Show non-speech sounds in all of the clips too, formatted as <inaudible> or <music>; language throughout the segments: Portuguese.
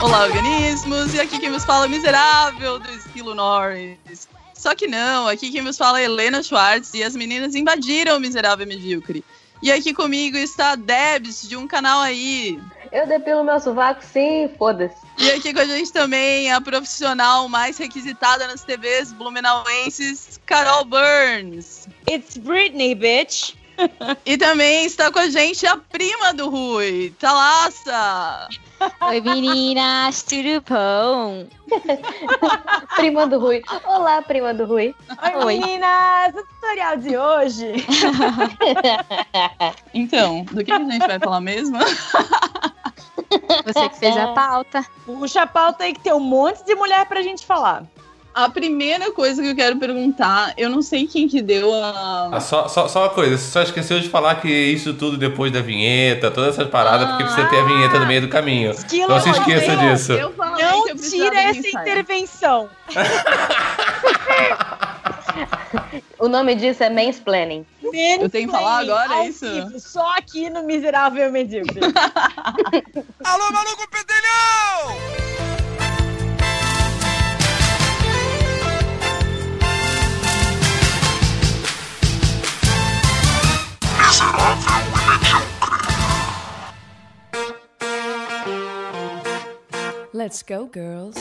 Olá, organismos! E aqui quem nos fala é o miserável do Esquilo Norris. Só que não, aqui quem nos fala é Helena Schwartz e as meninas invadiram o miserável medíocre. E aqui comigo está a Debs, de um canal aí. Eu depilo meu sovaco, sim, foda-se. E aqui com a gente também a profissional mais requisitada nas TVs blumenauenses, Carol Burns. It's Britney, bitch. E também está com a gente a prima do Rui, Thalassa. Oi, meninas, tudo bom? <laughs> prima do Rui. Olá, prima do Rui. Oi, Oi. meninas! O tutorial de hoje. <laughs> então, do que a gente vai falar mesmo? Você que fez a pauta. Puxa a pauta aí que tem um monte de mulher pra gente falar. A primeira coisa que eu quero perguntar, eu não sei quem que deu a. Ah, só, só, só uma coisa, você só esqueceu de falar que isso tudo depois da vinheta, todas essas paradas, ah, porque você tem a vinheta no meio do caminho. Esquilo, não se esqueça eu, disso. Eu não tira essa intervenção. <laughs> o nome disso é mansplaining. mansplaining. Eu tenho que falar agora, é isso? Só aqui no Miserável Medíocre. <laughs> Alô, maluco pedelhão! Yes, I love you. Let's go, girls.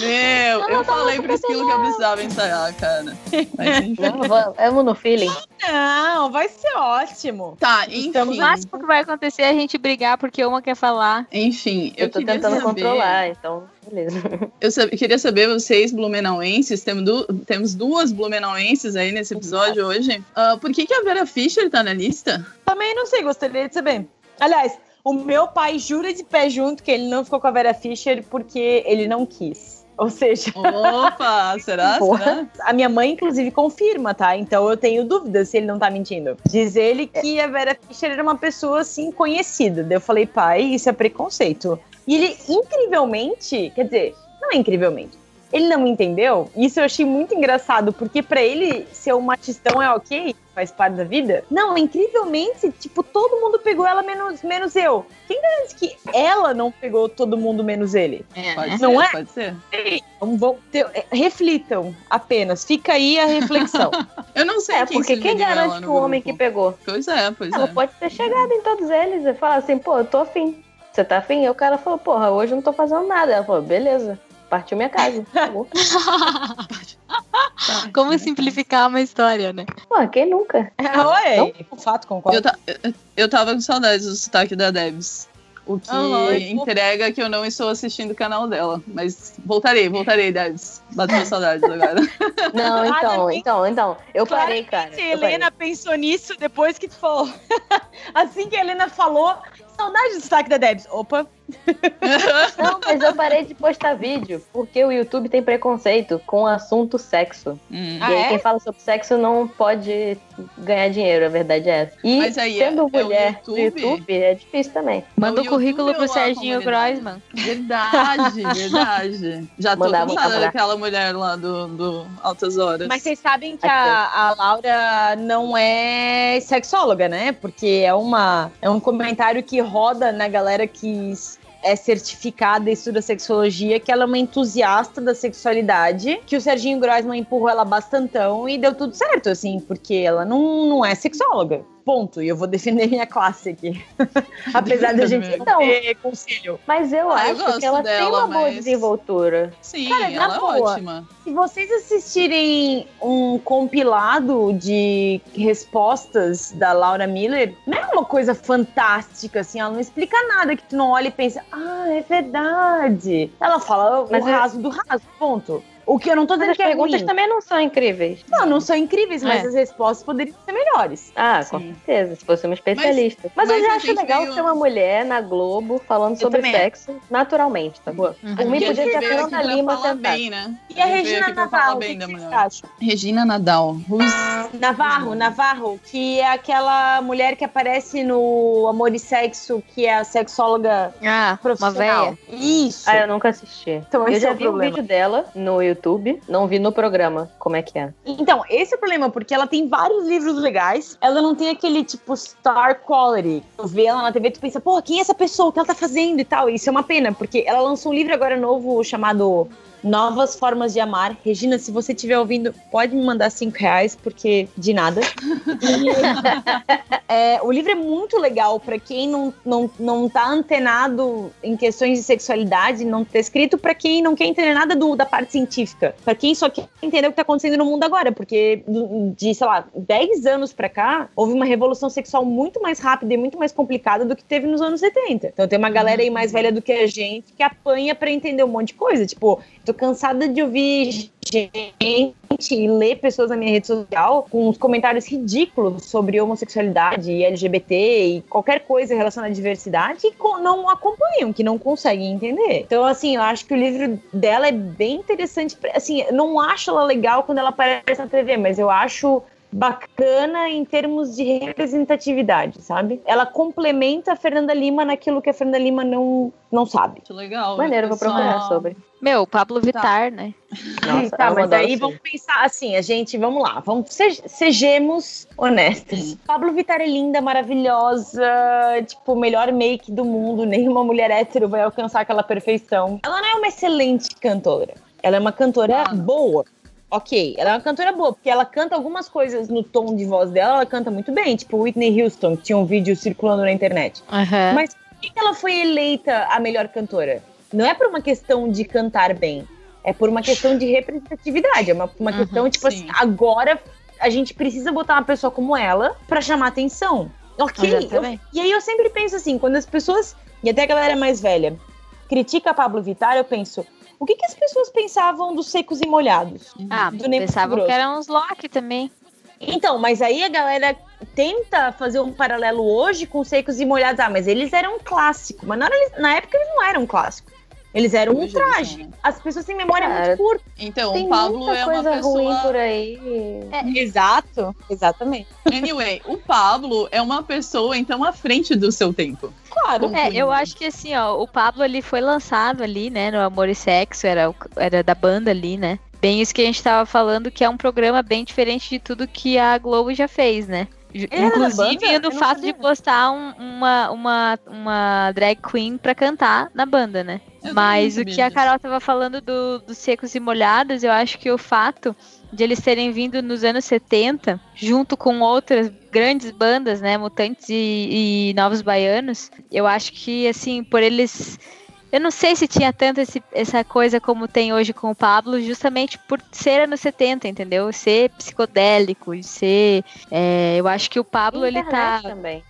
Meu, eu falei pro Esquilo que eu precisava ensaiar, cara. Mas, <laughs> vamos no feeling. Não, vai ser ótimo. Tá, enfim. O máximo que vai acontecer é a gente brigar porque uma quer falar. Enfim, eu, eu tô tentando saber... controlar, então beleza. <laughs> Eu sab... queria saber, vocês, blumenauenses, temos, du... temos duas blumenauenses aí nesse episódio hoje. Uh, por que, que a Vera Fischer tá na lista? Também não sei, gostaria de saber. Aliás, o meu pai jura de pé junto que ele não ficou com a Vera Fischer porque ele não quis. Ou seja. Opa, <laughs> será? será? A minha mãe, inclusive, confirma, tá? Então eu tenho dúvidas se ele não tá mentindo. Diz ele que a Vera Fischer era uma pessoa assim conhecida. Daí eu falei, pai, isso é preconceito. E ele, incrivelmente, quer dizer, não é incrivelmente, ele não entendeu. Isso eu achei muito engraçado, porque para ele ser um machistão é ok, faz parte da vida. Não, incrivelmente, tipo, todo mundo pegou ela menos, menos eu. Quem garante que ela não pegou todo mundo menos ele? É, pode não ser, é? Pode ser. Então, vão ter, é, reflitam apenas. Fica aí a reflexão. <laughs> eu não sei. É, quem porque quem garante que o homem que pegou? Pois é, pois ela é. Ela pode ter chegado em todos eles e falar assim, pô, eu tô afim. Você tá afim? E o cara falou, porra, hoje eu não tô fazendo nada. Ela falou, beleza partiu minha casa. <laughs> Como simplificar uma história, né? Pô, quem nunca? É, oi, o fato concordo. Eu, ta eu tava com saudades do sotaque da Debs. O que uhum, entrega que eu não estou assistindo o canal dela. Mas voltarei, voltarei, Debs. Bateu saudades agora. <laughs> Não, então, então, então. Eu parei, cara. A Helena parei. pensou nisso depois que tu falou. <laughs> assim que a Helena falou, saudade do sotaque da Debs. Opa, <laughs> não, mas eu parei de postar vídeo, porque o YouTube tem preconceito com o assunto sexo. Hum. E ah, aí, é? quem fala sobre sexo não pode ganhar dinheiro, a verdade é essa. E mas aí, sendo é, mulher é no YouTube é difícil também. Manda o currículo pro Serginho Groisman. Verdade, <laughs> verdade. Já tô cansada daquela mulher lá do, do Altas Horas. Mas vocês sabem que a, a Laura não é sexóloga, né? Porque é, uma, é um comentário que roda na galera que é certificada e estuda sexologia, que ela é uma entusiasta da sexualidade, que o Serginho Grossman empurrou ela bastantão e deu tudo certo, assim, porque ela não, não é sexóloga. Ponto. E eu vou defender minha classe aqui. <laughs> Apesar da gente não ter conselho. Mas eu ah, acho eu que ela dela, tem uma boa desenvoltura. Sim, Cara, ela é boa, ótima. Se vocês assistirem um compilado de respostas da Laura Miller, não é uma coisa fantástica, assim. Ela não explica nada que tu não olha e pensa, ah, é verdade. Ela fala o Mas é raso é... do raso, ponto. O que eu não tô dizendo mas que as é perguntas ruim. também não são incríveis. Não, não são incríveis, mas É. as respostas poderiam ser melhores. Ah, Sim. com certeza, se fosse uma especialista. Mas, mas eu já acho legal veio- ser uma mulher na Globo falando Eu sobre também. sexo naturalmente, tá bom? Por mim, podia ter a Fernanda Lima falar sentada. bem, né? E a Regina Navarro, o que que vocês mulher. acham? Regina Nadal. Who's... Navarro, Navarro, que é aquela mulher que aparece no Amor e Sexo, que é a sexóloga Ah, uma profissional. véia. Isso. Ah, eu nunca assisti. Então, eu já é o vi um problema. vídeo dela no YouTube, não vi no programa como é que é. Então, esse é o problema, porque ela tem vários livros legais, ela não tem aquele tipo star quality. Tu vê ela na TV, tu pensa, pô, quem é essa pessoa? O que ela tá fazendo e tal? Isso é uma pena, porque ela lançou um livro agora novo chamado Novas Formas de Amar. Regina, se você estiver ouvindo, pode me mandar cinco reais, porque de nada. <laughs> É, o livro é muito legal pra quem não, não, não tá antenado em questões de sexualidade, não tá escrito pra quem não quer entender nada do, da parte científica. Pra quem só quer entender o que tá acontecendo no mundo agora, porque de, sei lá, 10 anos pra cá, houve uma revolução sexual muito mais rápida e muito mais complicada do que teve nos anos 70. Então tem uma galera aí mais velha do que a gente que apanha pra entender um monte de coisa. Tipo, tô cansada de ouvir gente e ler pessoas na minha rede social com uns comentários ridículos sobre homossexualidade e LGBT e qualquer coisa relacionada à diversidade que não acompanham, que não conseguem entender. Então, assim, eu acho que o livro dela é bem interessante. Assim, não acho ela legal quando ela aparece na TV, mas eu acho bacana em termos de representatividade, sabe? Ela complementa a Fernanda Lima naquilo que a Fernanda Lima não, não sabe. Muito legal. Maneiro, vou procurar sobre. Meu, Pablo Vittar, né? <laughs> Nossa, tá, mas aí vamos pensar assim, a gente, vamos lá, vamos se- sejamos honestas. Pablo Vittar é linda, maravilhosa, tipo, melhor make do mundo, nenhuma mulher hétero vai alcançar aquela perfeição. Ela não é uma excelente cantora, ela é uma cantora Ah. boa. Ok, ela é uma cantora boa, porque ela canta algumas coisas no tom de voz dela, ela canta muito bem, tipo Whitney Houston, que tinha um vídeo circulando na internet. Aham. Mas por que ela foi eleita a melhor cantora? Não é por uma questão de cantar bem, é por uma questão de representatividade. É uma, uma Uhum, questão, tipo sim. assim, agora a gente precisa botar uma pessoa como ela pra chamar atenção. Ok, eu- e aí eu sempre penso assim, quando as pessoas, e até a galera mais velha, critica a Pablo Vittar, eu penso, o que, que as pessoas pensavam dos secos e molhados? Ah, do pensavam que eram uns Loki também. Então, mas aí a galera tenta fazer um paralelo hoje com secos e molhados. Ah, mas eles eram um clássico. Mas na, na época eles não eram um clássico. Eles eram um traje. As pessoas têm memória Cara, muito curta. Então, Tem o Pablo muita é uma coisa ruim pessoa. por aí. Exato, exatamente. Anyway, o Pablo é uma pessoa, então, à frente do seu tempo. Claro. É, eu acho que assim, ó, o Pablo ele foi lançado ali, né, no Amor e Sexo, era, era da banda ali, né? Bem isso que a gente tava falando, que é um programa bem diferente de tudo que a Globo já fez, né? Da Inclusive no fato sabia. de postar um- uma, uma, uma drag queen pra cantar na banda, né? Eu Mas o que a. Carol tava falando do- dos secos e molhados, eu acho que o fato de eles terem vindo nos anos 70, junto com outras grandes bandas, né, Mutantes e, e Novos Baianos, eu acho que, assim, por eles... Eu não sei se tinha tanto esse- essa coisa como tem hoje com o Pablo, justamente por ser anos 70, entendeu? Ser psicodélico e ser... é, eu acho que o Pablo, ele Internet tá... também.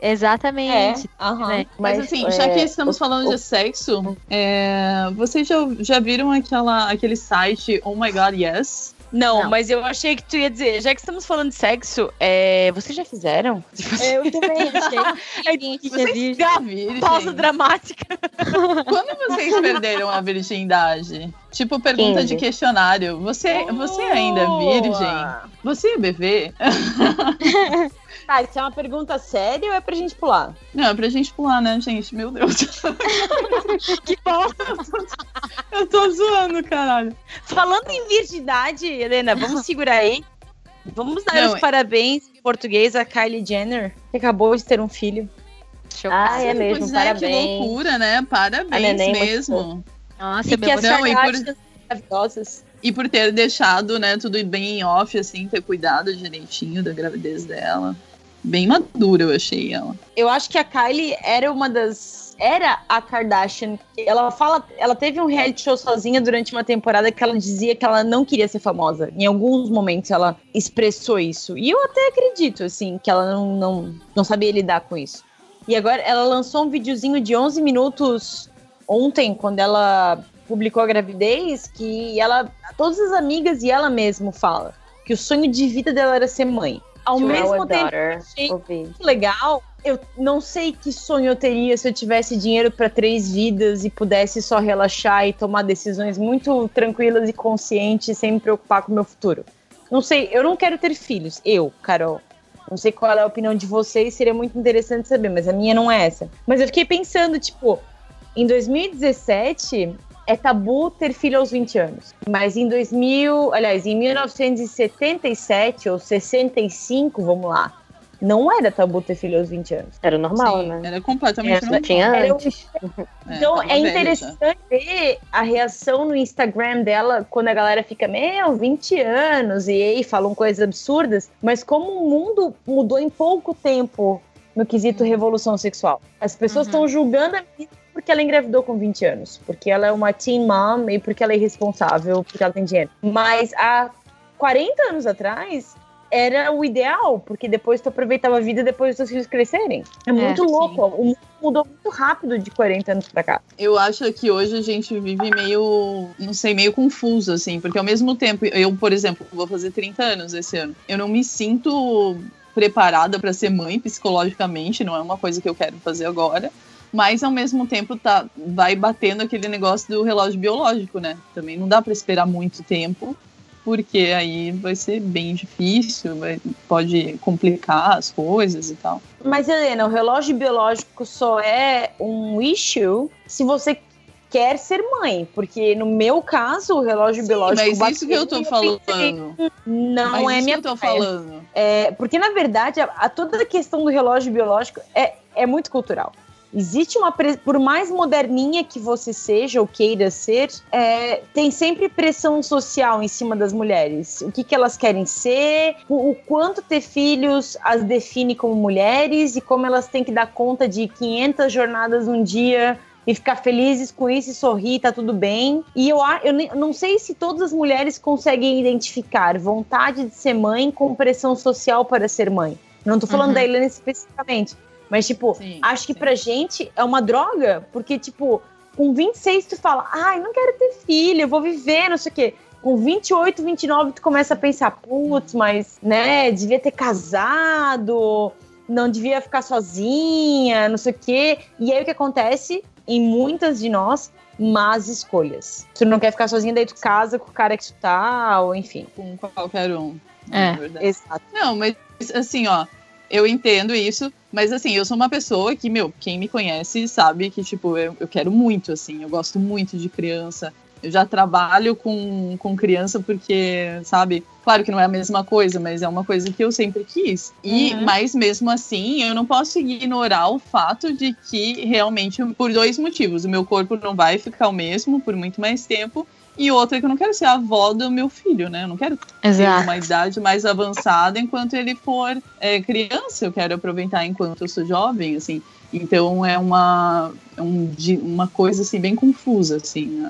Exatamente. aham. né? Mas, Mas, assim, é, já que estamos o- falando o- de sexo, é, vocês já, já viram aquela, aquele site Oh My God Yes? Não, Não. mas eu achei que tu ia dizer, já que estamos falando de sexo, é, vocês já fizeram? Eu <laughs> também achei. <laughs> Tinha Vocês já viram? Pausa dramática. Quando vocês perderam a virgindade? Tipo, pergunta 15. de questionário. Você, você ainda é virgem? Você é bebê? <laughs> Tá, isso é uma pergunta séria ou é pra gente pular? Não, é pra gente pular, né, gente? Meu Deus. <laughs> Que bom! Eu tô zoando, caralho. Falando em virgindade, Helena, vamos segurar aí. Vamos dar Não, os parabéns em português a Kylie Jenner, que acabou de ter um filho. Chocada. Ah, é mesmo, pois é, que parabéns. loucura, né? Parabéns é mesmo. Nossa, e é que as Não, e por- maravilhosas. E por ter deixado, né, tudo bem em off, assim, ter cuidado direitinho da gravidez dela. Bem madura, eu achei ela. Eu acho que a Kylie era uma das. Era a Kardashian. Ela fala. Ela teve um reality show sozinha durante uma temporada que ela dizia que ela não queria ser famosa. Em alguns momentos ela expressou isso. E eu até acredito, assim, que ela não, não, não sabia lidar com isso. E agora ela lançou um videozinho de 11 minutos ontem, quando ela publicou a gravidez que ela, todas as amigas e ela mesma fala que o sonho de vida dela era ser mãe. Ao mesmo tempo, achei muito legal. Eu não sei que sonho eu teria se eu tivesse dinheiro para três vidas e pudesse só relaxar e tomar decisões muito tranquilas e conscientes sem me preocupar com o meu futuro. Não sei, eu não quero ter filhos. Eu, Carol. Não sei qual é a opinião de vocês, seria muito interessante saber, mas a minha não é essa. Mas eu fiquei pensando, tipo, em 2017 é tabu ter filho aos 20 anos. Mas em 2000, aliás, em 1977 ou 65, vamos lá, não era tabu ter filho aos 20 anos. Era normal, Sim, né? Era completamente era, normal. Tinha antes. <laughs> É, então é, interessante ver a reação no Instagram dela quando a galera fica, meu, 20 anos, e aí falam coisas absurdas, mas como o mundo mudou em pouco tempo no quesito revolução sexual. As pessoas estão uhum. julgando a menina porque ela engravidou com 20 anos, porque ela é uma teen mom e porque ela é irresponsável, porque ela tem dinheiro. Mas há 40 anos atrás, era o ideal, porque depois tu aproveitava a vida depois dos seus filhos crescerem. É, é muito é, louco. Sim. O mundo mudou muito rápido de 40 anos pra cá. Eu acho que hoje a gente vive meio, não sei, meio confuso, assim, porque ao mesmo tempo, eu, por exemplo, vou fazer 30 anos esse ano. Eu não me sinto preparada para ser mãe psicologicamente, não é uma coisa que eu quero fazer agora. Mas ao mesmo tempo tá, vai batendo aquele negócio do relógio biológico, né? Também não dá para esperar muito tempo porque aí vai ser bem difícil, vai, pode complicar as coisas e tal. Mas, Helena, o relógio biológico só é um issue se você quer ser mãe, porque no meu caso, o relógio Sim, biológico. Mas isso que eu tô falando. não mas é minha que eu tô falando. É, porque, na verdade, a, a, toda a questão do relógio biológico é, é muito cultural. Existe uma. Por mais moderninha que você seja ou queira ser, é, tem sempre pressão social em cima das mulheres. O que, que elas querem ser, o, o, quanto ter filhos as define como mulheres e como elas têm que dar conta de 500 jornadas um dia e ficar felizes com isso e sorrir, tá tudo bem. E eu, eu não sei se todas as mulheres conseguem identificar vontade de ser mãe com pressão social para ser mãe. Não tô falando uhum. da Helena especificamente, mas, tipo, sim, acho que sim. pra gente é uma droga, porque, tipo, com 26 tu fala, ai, não quero ter filho, eu vou viver, não sei o quê. Com 28, 29 tu começa a pensar, putz, mas, né, devia ter casado, não devia ficar sozinha, não sei o quê. E aí o que acontece em muitas de nós, más escolhas. Tu não quer ficar sozinha, daí tu casa com o cara que tu tá, ou enfim. Com qualquer um. É, exato. Não, mas assim, ó, eu entendo isso, mas assim, eu sou uma pessoa que, meu, quem me conhece sabe que, tipo, eu, eu quero muito, assim, eu gosto muito de criança. Eu já trabalho com, com criança porque, sabe, claro que não é a mesma coisa, mas é uma coisa que eu sempre quis. E, uhum. mas mesmo assim, eu não posso ignorar o fato de que realmente, por dois motivos, o meu corpo não vai ficar o mesmo por muito mais tempo e outra que eu não quero ser a avó do meu filho, né? Eu não quero Exato. ter uma idade mais avançada enquanto ele for é, criança. Eu quero aproveitar enquanto eu sou jovem, assim. Então é uma, é um, uma coisa assim bem confusa, assim,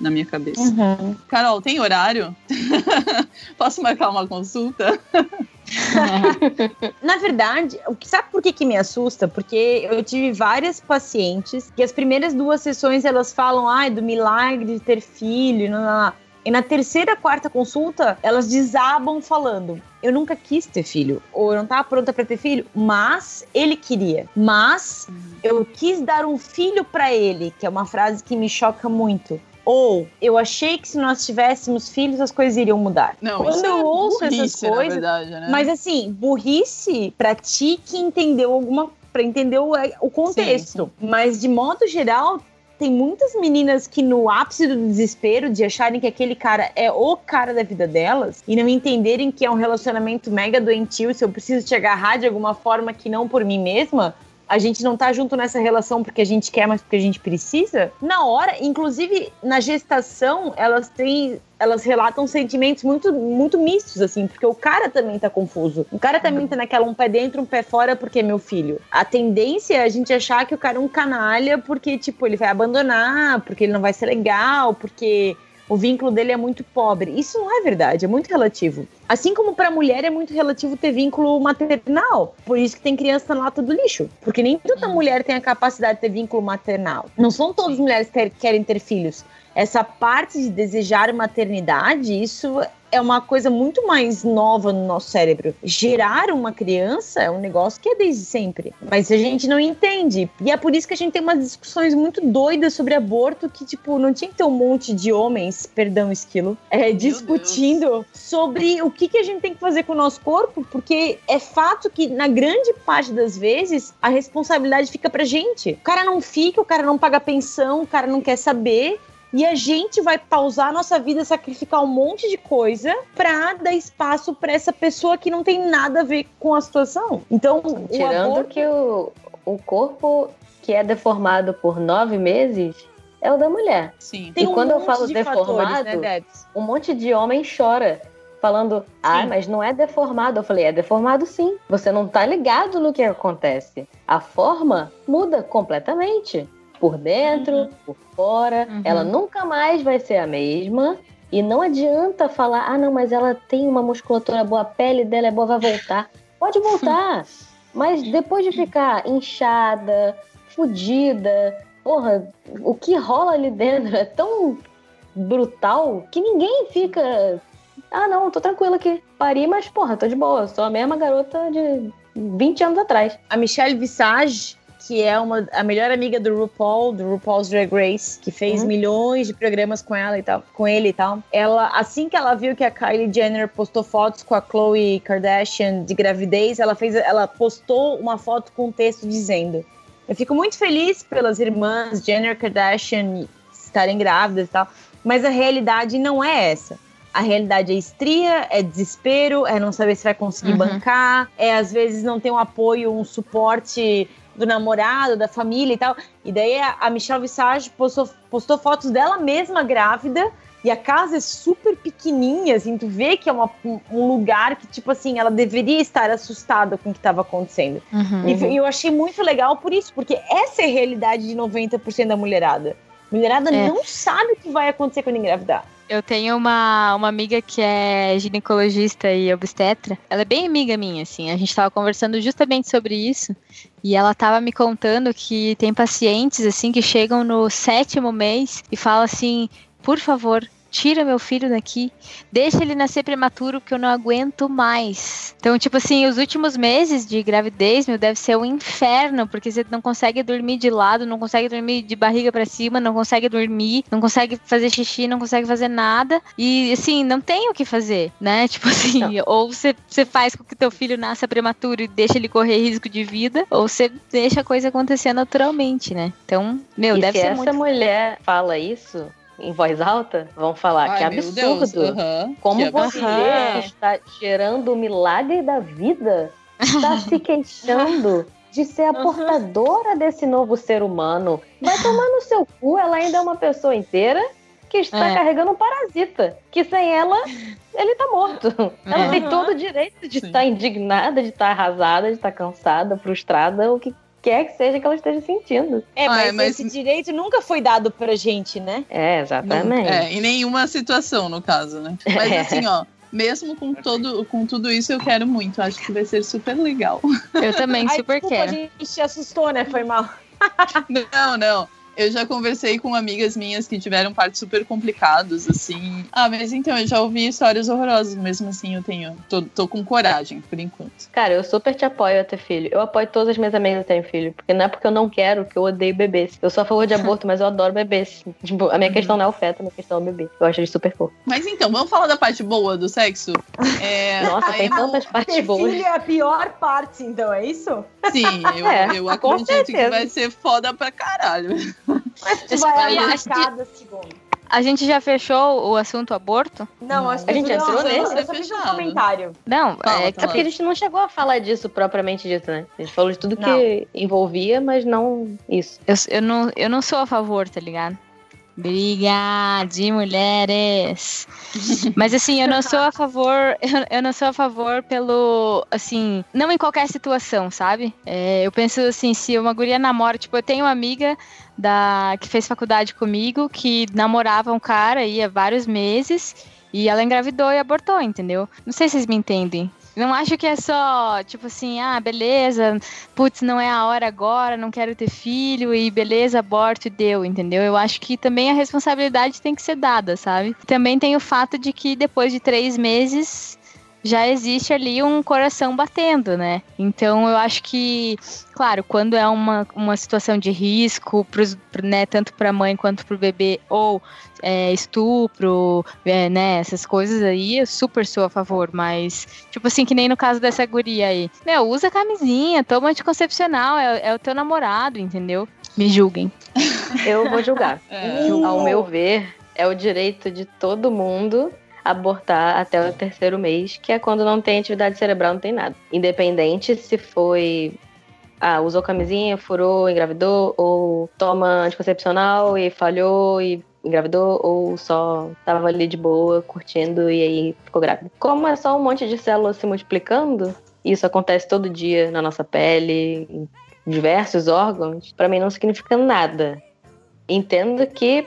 na, minha cabeça. Uhum. Carol, tem horário? <laughs> Posso marcar uma consulta? <laughs> Na verdade, o que sabe por que, que me assusta? Porque eu tive várias pacientes que as primeiras duas sessões elas falam, ai, do milagre de ter filho, não, não, não. E na terceira, quarta consulta, elas desabam falando: Eu nunca quis ter filho, ou eu não estava pronta para ter filho, mas ele queria. Mas eu quis dar um filho para ele, que é uma frase que me choca muito. Ou eu achei que se nós tivéssemos filhos as coisas iriam mudar. Não, Quando eu é ouço essas coisas, verdade, né? mas assim, burrice para ti que entendeu alguma para entender o, o contexto. Sim. Mas de modo geral, tem muitas meninas que no ápice do desespero de acharem que aquele cara é o cara da vida delas e não entenderem que é um relacionamento mega doentio, se eu preciso te agarrar de alguma forma que não por mim mesma, a gente não tá junto nessa relação porque a gente quer, mas porque a gente precisa, na hora, inclusive na gestação, elas têm elas relatam sentimentos muito, muito mistos, assim, porque o cara também tá confuso. O cara também tá naquela um pé dentro, um pé fora, porque é meu filho. A tendência é a gente achar que o cara é um canalha porque, tipo, ele vai abandonar, porque ele não vai ser legal, porque o vínculo dele é muito pobre. Isso não é verdade, é muito relativo. Assim como para a mulher é muito relativo ter vínculo maternal. Por isso que tem criança na lata do lixo. Porque nem toda hum. mulher tem a capacidade de ter vínculo maternal. Não são todas as mulheres que querem ter filhos essa parte de desejar maternidade, isso é uma coisa muito mais nova no nosso cérebro. Gerar uma criança é um negócio que é desde sempre. Mas a gente não entende. E é por isso que a gente tem umas discussões muito doidas sobre aborto que, tipo, não tinha que ter um monte de homens, perdão, esquilo, é, discutindo Deus. sobre o que, que a gente tem que fazer com o nosso corpo, porque é fato que, na grande parte das vezes, a responsabilidade fica pra gente. O cara não fica, o cara não paga pensão, o cara não quer saber e a gente vai pausar a nossa vida, sacrificar um monte de coisa pra dar espaço para essa pessoa que não tem nada a ver com a situação. Então, tirando aborto... que o, o corpo que é deformado por nove meses é o da mulher. Sim. Tem e um quando eu falo de deformado, fatores, né, um monte de homem chora falando, ah, mas não é deformado. Eu falei, é deformado sim. Você não tá ligado no que acontece. A forma muda completamente por dentro, uhum. por fora. Uhum. Ela nunca mais vai ser a mesma. E não adianta falar, ah, não, mas ela tem uma musculatura boa, a pele dela é boa, vai voltar. Pode voltar. <laughs> mas depois de ficar inchada, fodida, porra, o que rola ali dentro é tão brutal que ninguém fica. Ah, não, tô tranquila aqui. Pari, mas porra, tô de boa. Sou a mesma garota de 20 anos atrás. A Michelle Visage que é uma, a melhor amiga do RuPaul, do RuPaul's Drag Race, que fez uhum. milhões de programas com ela e tal, com ele e tal. Ela, assim que ela viu que a Kylie Jenner postou fotos com a Khloe Kardashian de gravidez, ela fez, ela postou uma foto com um texto dizendo: "Eu fico muito feliz pelas irmãs Jenner Kardashian estarem grávidas e tal, mas a realidade não é essa." A realidade é estria, é desespero, é não saber se vai conseguir uhum. bancar, é às vezes não ter um apoio, um suporte do namorado, da família e tal. E daí a Michelle Visage postou, postou fotos dela mesma grávida. E a casa é super pequenininha, assim, tu vê que é uma, um lugar que, tipo assim, ela deveria estar assustada com o que estava acontecendo. Uhum. E, e, eu achei muito legal por isso, porque essa é a realidade de 90% da mulherada. Mulherada é. não sabe o que vai acontecer quando engravidar. Eu tenho uma, uma amiga que é ginecologista e obstetra. Ela é bem amiga minha, assim. A gente estava conversando justamente sobre isso. E ela estava me contando que tem pacientes, assim, que chegam no sétimo mês e falam assim: por favor, tira meu filho daqui, deixa ele nascer prematuro que eu não aguento mais. Então, tipo assim, os últimos meses de gravidez, meu, deve ser um inferno, porque você não consegue dormir de lado, não consegue dormir de barriga para cima, não consegue dormir, não consegue fazer xixi, não consegue fazer nada. E assim, não tem o que fazer, né? <laughs> Tipo assim, não. ou você, você faz com que teu filho nasça prematuro e deixa ele correr risco de vida, ou você deixa a coisa acontecer naturalmente, né? Então, meu, e deve se ser essa muito... mulher fala isso, em voz alta, vão falar Ai, que absurdo. Uhum. Como que você uhum. está gerando o milagre da vida, está se <laughs> queixando de ser a portadora desse novo ser humano. Vai tomar no seu cu, ela ainda é uma pessoa inteira que está é. carregando um parasita. Que sem ela, ele está morto. Ela tem todo o direito de Sim. estar indignada, de estar arrasada, de estar cansada, frustrada, o que quer que seja que ela esteja sentindo. É, mas, ah, mas, esse direito nunca foi dado pra gente, né? É, exatamente. Não, é, em nenhuma situação, no caso, né? <laughs> Mas é. assim, ó, mesmo com, todo, com tudo isso, eu quero muito. Acho que vai ser super legal. Eu também super Ai, desculpa, quero. A gente se assustou, né? Foi mal. <laughs> não, não. Eu já conversei com amigas minhas que tiveram partos super complicados, assim. Ah, mas então, eu já ouvi histórias horrorosas, mesmo assim eu tenho. Tô, tô com coragem, por enquanto. Cara, eu super te apoio a ter filho. Eu apoio todas as minhas amigas a terem filho. Porque não é porque eu não quero que eu odeio bebês. Eu sou a favor de <laughs> aborto, mas eu adoro bebês. Tipo, a minha uhum. questão não é o feto, a minha questão é o bebê. Eu acho ele super fofo. Mas então, vamos falar da parte boa do sexo? <laughs> É, Nossa, tem tantas <laughs> partes boas. Filho é a pior parte, então, é isso? Sim, eu, é, eu acredito que vai ser foda pra caralho. Mas tu vai amar cada segundo. A gente já fechou o assunto aborto? Não, acho que a gente entrou nesse. Eu só fiz um comentário. Não, fala, é, fala. é porque a gente não chegou a falar disso propriamente dito, né? A gente falou de tudo não. que envolvia, mas não isso. Eu, eu, não, eu não sou a favor, tá ligado? Briga de mulheres. Mas assim, eu não sou a favor, eu, eu, não sou a favor pelo, assim, não em qualquer situação, sabe? É, eu penso assim, se uma guria namora, tipo, eu tenho uma amiga da que fez faculdade comigo que namorava um cara aí há vários meses e ela engravidou e abortou, entendeu? Não sei se vocês me entendem. Não acho que é só, tipo assim, ah, beleza, putz, não é a hora agora, não quero ter filho e beleza, aborto e deu, entendeu? Eu acho que também a responsabilidade tem que ser dada, sabe? Também tem o fato de que depois de três meses já existe ali um coração batendo, né? Então eu acho que, claro, quando é uma, uma situação de risco, pros, né, tanto para a mãe quanto para o bebê, ou é, estupro, é, né, essas coisas aí, eu super sou a favor, mas, tipo assim, que nem no caso dessa guria aí. Meu, usa camisinha, toma anticoncepcional, é, é o teu namorado, entendeu? Me julguem. <laughs> Eu vou julgar. É. Ao meu ver, é o direito de todo mundo abortar até o terceiro mês, que é quando não tem atividade cerebral, não tem nada. Independente se foi. Ah, usou camisinha, furou, engravidou, ou toma anticoncepcional e falhou e engravidou, ou só tava ali de boa, curtindo e aí ficou grávida. Como é só um monte de células se multiplicando, isso acontece todo dia na nossa pele, em diversos órgãos, para mim não significa nada. Entendo que,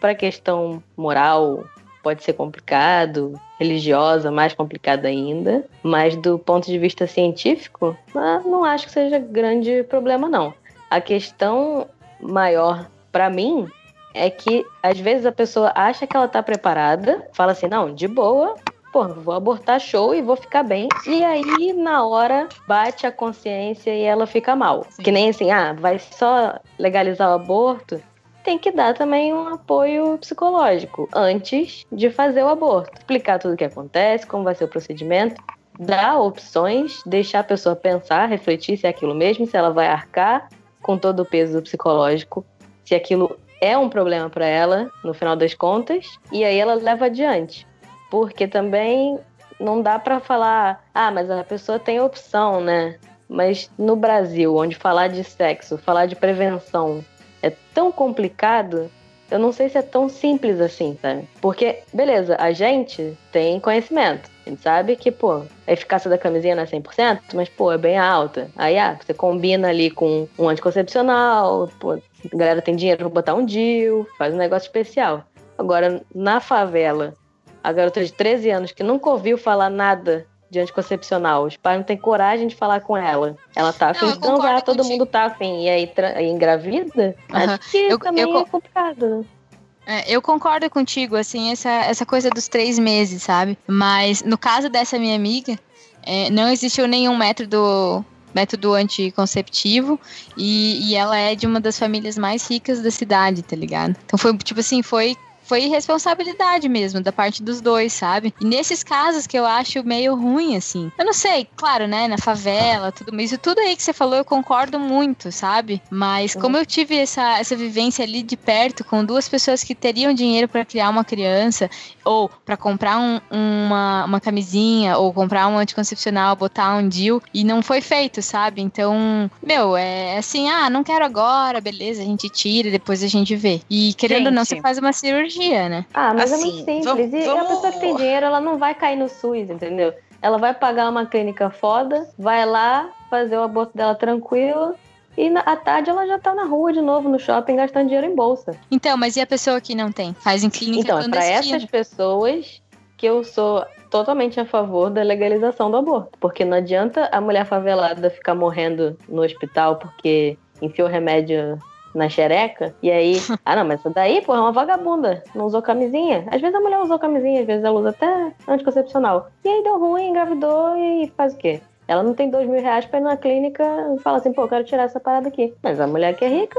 para questão moral, pode ser complicado, religiosa, mais complicado ainda, mas do ponto de vista científico, ah, não acho que seja grande problema, não. A questão maior para mim é que às vezes a pessoa acha que ela tá preparada, fala assim, não, de boa, pô, vou abortar show e vou ficar bem. E aí, na hora, bate a consciência e ela fica mal. Sim. Que nem assim, ah, vai só legalizar o aborto tem que dar também um apoio psicológico antes de fazer o aborto. Explicar tudo o que acontece, como vai ser o procedimento, dar opções, deixar a pessoa pensar, refletir se é aquilo mesmo, se ela vai arcar com todo o peso psicológico, se aquilo é um problema para ela, no final das contas, e aí ela leva adiante. Porque também não dá para falar, ah, mas a pessoa tem opção, né? Mas no Brasil, onde falar de sexo, falar de prevenção é tão complicado, eu não sei se é tão simples assim, sabe? Porque, beleza, a gente tem conhecimento. A gente sabe que, pô, a eficácia da camisinha não é 100%, mas, pô, é bem alta. Aí, ah, você combina ali com um anticoncepcional, pô, a galera tem dinheiro pra botar um DIU, faz um negócio especial. Agora, na favela, a garota de 13 anos que nunca ouviu falar nada de anticoncepcional. Os pais não têm coragem de falar com ela. Ela tá afim de transar, todo contigo. mundo tá afim. E aí, aí engravida? Uhum. Acho que eu, também eu, é complicado. É, eu concordo contigo, assim, essa, essa coisa dos três meses, sabe? Mas no caso dessa minha amiga, é, não existiu nenhum método método anticonceptivo e, e ela é de uma das famílias mais ricas da cidade, tá ligado? Então foi tipo assim, foi foi responsabilidade mesmo da parte dos dois, sabe? E nesses casos que eu acho meio ruim, assim. Eu não sei, claro, né? Na favela, tudo isso, tudo aí que você falou, eu concordo muito, sabe? Mas como eu tive essa, essa vivência ali de perto com duas pessoas que teriam dinheiro para criar uma criança, ou para comprar um, uma, uma camisinha, ou comprar um anticoncepcional, botar um DIL, e não foi feito, sabe? Então, meu, é assim, ah, não quero agora, beleza, a gente tira, depois a gente vê. E querendo ou não, você faz uma cirurgia né? Ah, mas assim, é muito simples. Vamos, e a pessoa que tem dinheiro, ela não vai cair no SUS, entendeu? Ela vai pagar uma clínica foda, vai lá fazer o aborto dela tranquilo e na, à tarde ela já tá na rua de novo, no shopping, gastando dinheiro em bolsa. Então, mas e a pessoa que não tem? Faz em clínica Então, é pra essas pessoas que eu sou totalmente a favor da legalização do aborto. Porque não adianta a mulher favelada ficar morrendo no hospital porque enfiou remédio na xereca. E aí, <laughs> ah não, mas essa daí, pô, é uma vagabunda. Não usou camisinha. Às vezes a mulher usou camisinha, às vezes ela usa até anticoncepcional. E aí deu ruim, engravidou e faz o quê? Ela não tem dois mil reais pra ir na clínica e fala assim, pô, eu quero tirar essa parada aqui. Mas a mulher que é rica,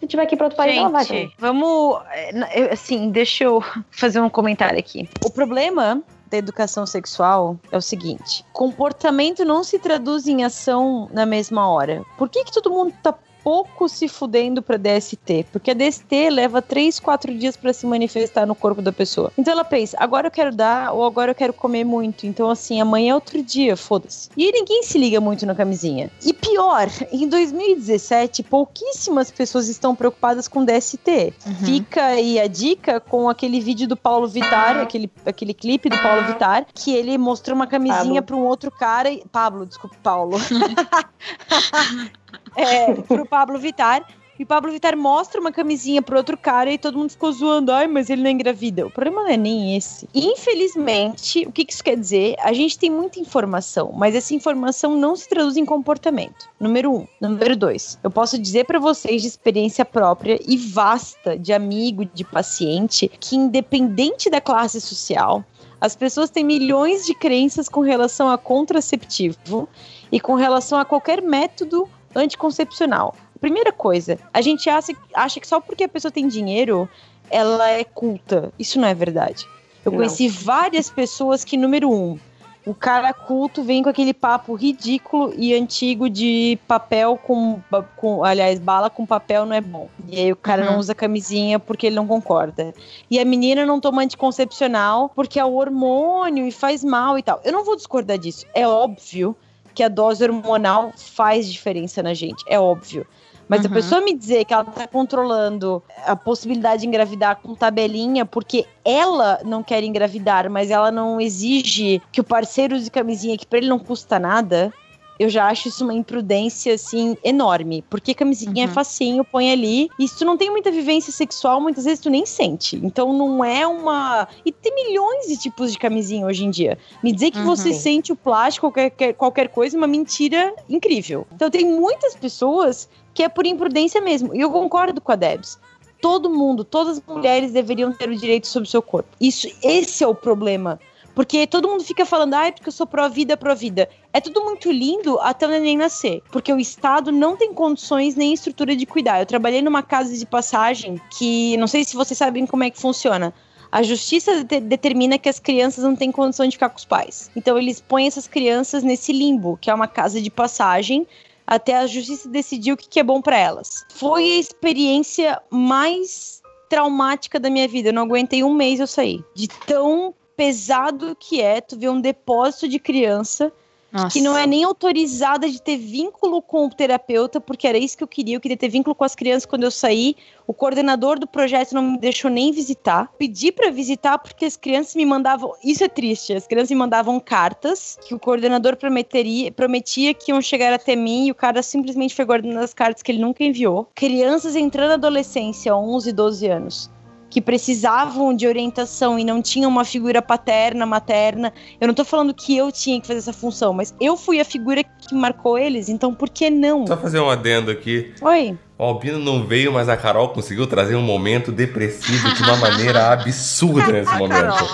se tiver aqui para outro país, Gente, ela vai. Também. Vamos. É, assim, deixa eu <laughs> fazer um comentário aqui. O problema da educação sexual é o seguinte: comportamento não se traduz em ação na mesma hora. Por que, que todo mundo tá pouco se fudendo pra DST, porque a DST leva 3, 4 dias para se manifestar no corpo da pessoa. Então ela pensa, agora eu quero dar ou agora eu quero comer muito. Então assim, amanhã é outro dia, foda-se. E ninguém se liga muito na camisinha. E pior, em 2017, pouquíssimas pessoas estão preocupadas com DST. Uhum. Fica aí a dica com aquele vídeo do Paulo Vitar, aquele, aquele clipe do Paulo Vitar, que ele mostrou uma camisinha para um outro cara. E... Pablo, desculpa, Paulo. <laughs> é, pro Pablo Vitar. E o Pablo Vittar mostra uma camisinha pro outro cara e todo mundo ficou zoando. Ai, mas ele não engravida. O problema não é nem esse. Infelizmente, o que isso quer dizer? A gente tem muita informação, mas essa informação não se traduz em comportamento. Número um. Número dois. Eu posso dizer para vocês de experiência própria e vasta de amigo, de paciente, que independente da classe social, as pessoas têm milhões de crenças com relação a contraceptivo e com relação a qualquer método anticoncepcional. Primeira coisa, a gente acha, acha que só porque a pessoa tem dinheiro, ela é culta. Isso não é verdade. Eu não. conheci várias pessoas que, número um, o cara culto vem com aquele papo ridículo e antigo de papel com, com aliás, bala com papel não é bom. E aí o cara uhum. não usa camisinha porque ele não concorda. E a menina não toma anticoncepcional porque é o hormônio e faz mal e tal. Eu não vou discordar disso. É óbvio que a dose hormonal faz diferença na gente, é óbvio. Mas uhum. a pessoa me dizer que ela tá controlando a possibilidade de engravidar com tabelinha porque ela não quer engravidar, mas ela não exige que o parceiro use camisinha que para ele não custa nada, eu já acho isso uma imprudência, assim, enorme. Porque camisinha é uhum. é facinho, põe ali. E se tu não tem muita vivência sexual, muitas vezes tu nem sente. Então não é uma. E tem milhões de tipos de camisinha hoje em dia. Me dizer que uhum. você sente o plástico, qualquer, qualquer coisa, é uma mentira incrível. Então tem muitas pessoas que é por imprudência mesmo. E eu concordo com a Debs todo mundo, todas as mulheres deveriam ter o direito sobre o seu corpo. Isso, esse é o problema. Porque todo mundo fica falando, ah, porque eu sou pró-vida, pró-vida. É tudo muito lindo até o neném nascer. Porque o Estado não tem condições nem estrutura de cuidar. Eu trabalhei numa casa de passagem que, não sei se vocês sabem como é que funciona. A justiça de determina que as crianças não têm condição de ficar com os pais. Então eles põem essas crianças nesse limbo, que é uma casa de passagem, até a justiça decidir o que, que é bom para elas. Foi a experiência mais traumática da minha vida. Eu não aguentei um mês eu saí. De tão pesado que é tu ver um depósito de criança nossa. que não é nem autorizada de ter vínculo com o terapeuta, porque era isso que eu queria. Eu queria ter vínculo com as crianças quando eu saí. O coordenador do projeto não me deixou nem visitar. Pedi para visitar porque as crianças me mandavam. Isso é triste. As crianças me mandavam cartas que o coordenador prometeria, prometia que iam chegar até mim e o cara simplesmente foi guardando as cartas que ele nunca enviou. Crianças entrando na adolescência, 11, 12 anos que precisavam de orientação e não tinham uma figura paterna, materna. Eu não tô falando que eu tinha que fazer essa função, mas eu fui a figura que marcou eles, então por que não? Só fazer um adendo aqui. Oi. O Albino não veio, mas a Carol conseguiu trazer um momento depressivo de uma maneira absurda <laughs> nesse momento.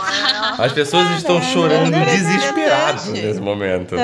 As pessoas estão chorando desesperadas nesse momento.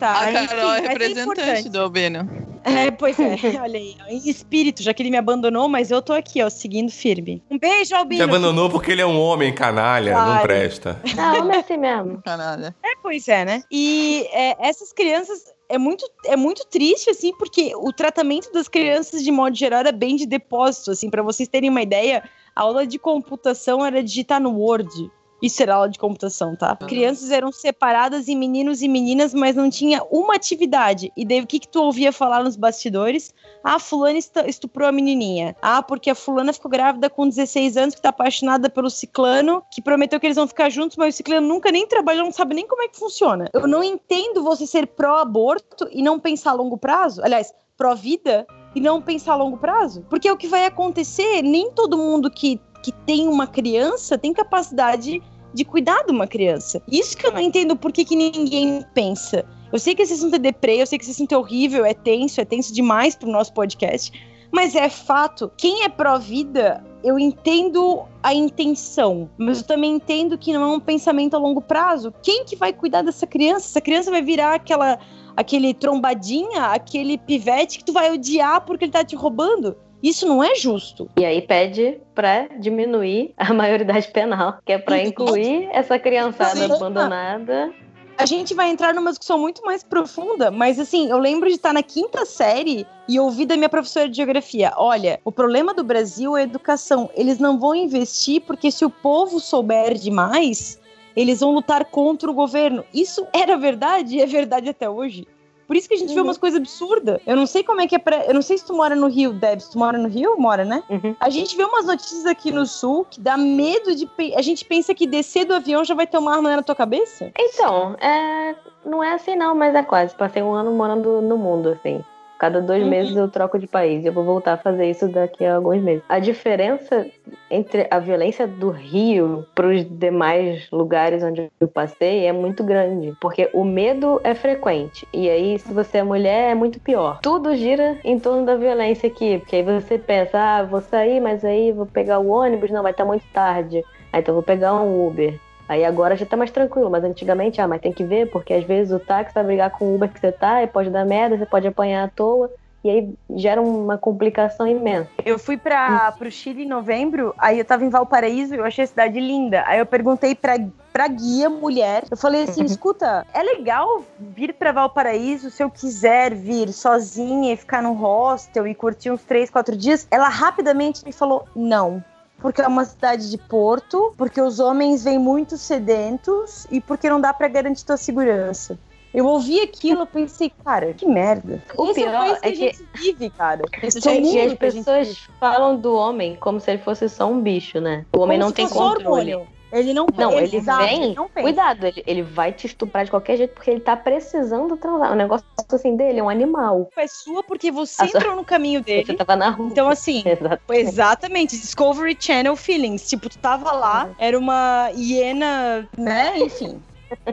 tá, a Carol é representante do Albino. É, pois é, <laughs> olha aí, em espírito, já que ele me abandonou, mas eu tô aqui, ó, seguindo firme. Um beijo, Albino. Te abandonou porque ele é um homem canalha, claro. não presta. Não, homem é assim mesmo. Canalha. É, pois é, né? E é, essas crianças é muito, é muito triste, assim, porque o tratamento das crianças, de modo geral, era bem de depósito, assim, para vocês terem uma ideia, a aula de computação era digitar no Word. Isso era aula de computação, tá? Uhum. Crianças eram separadas em meninos e meninas, mas não tinha uma atividade. E daí o que, que tu ouvia falar nos bastidores? Ah, fulana estuprou a menininha. Ah, porque a fulana ficou grávida com 16 anos, que tá apaixonada pelo ciclano, que prometeu que eles vão ficar juntos, mas o ciclano nunca nem trabalhou, não sabe nem como é que funciona. Eu não entendo você ser pró-aborto e não pensar a longo prazo. Aliás, pró-vida e não pensar a longo prazo. Porque o que vai acontecer, nem todo mundo que que tem uma criança tem capacidade de cuidar de uma criança. Isso que eu não entendo por que, que ninguém pensa. Eu sei que esse assunto é deprê, eu sei que esse assunto é horrível, é tenso, é tenso demais pro nosso podcast, mas é fato. Quem é pró-vida, eu entendo a intenção, mas eu também entendo que não é um pensamento a longo prazo. Quem que vai cuidar dessa criança? Essa criança vai virar aquela aquele trombadinha, aquele pivete que tu vai odiar porque ele tá te roubando. Isso não é justo. E aí pede para diminuir a maioridade penal, que é para incluir essa criançada Sim. abandonada a gente vai entrar numa discussão muito mais profunda, mas assim, eu lembro de estar na quinta série e ouvir da minha professora de geografia: olha, o problema do Brasil é a educação. Eles não vão investir porque se o povo souber demais, eles vão lutar contra o governo. Isso era verdade e é verdade até hoje. Por isso que a gente uhum. vê umas coisas absurdas. Eu não sei como é que é pra. Eu não sei se tu mora no Rio, Debs. Tu mora no Rio? Mora, né? Uhum. A gente vê umas notícias aqui no Sul que dá medo de. A gente pensa que descer do avião já vai ter uma arma na tua cabeça? Então, é... não é assim não, mas é quase. Passei um ano morando no mundo, assim. Cada dois uhum. meses eu troco de país. Eu vou voltar a fazer isso daqui a alguns meses. A diferença entre a violência do Rio para os demais lugares onde eu passei é muito grande. Porque o medo é frequente. E aí, se você é mulher, é muito pior. Tudo gira em torno da violência aqui. Porque aí você pensa, ah, vou sair, mas aí vou pegar o ônibus. Não, vai estar muito tarde. Aí então vou pegar um Uber. Aí agora já tá mais tranquilo, mas antigamente, ah, mas tem que ver, porque às vezes o táxi vai brigar com o Uber que você tá e pode dar merda, você pode apanhar à toa. E aí gera uma complicação imensa. Eu fui para o Chile em novembro, aí eu tava em Valparaíso, eu achei a cidade linda. Aí eu perguntei pra, pra guia mulher, eu falei assim: uhum. escuta, é legal vir para Valparaíso se eu quiser vir sozinha e ficar num hostel e curtir uns três, quatro dias? Ela rapidamente me falou: não porque é uma cidade de porto, porque os homens vêm muito sedentos e porque não dá para garantir tua segurança. Eu ouvi aquilo e pensei, cara, que merda. O Esse pior é, que, é que a gente vive, cara. Esse é que as pessoas falam do homem como se ele fosse só um bicho, né? O homem como não tem controle. Hormônio. Ele não Não, ele vem. Não cuidado, ele, ele vai te estuprar de qualquer jeito porque ele tá precisando transar. O negócio assim dele é um animal. É sua porque você a entrou sua... no caminho dele. Você tava na rua. Então, assim, <laughs> exatamente. exatamente. Discovery Channel Feelings. Tipo, tu tava lá, uhum. era uma hiena, né? Enfim.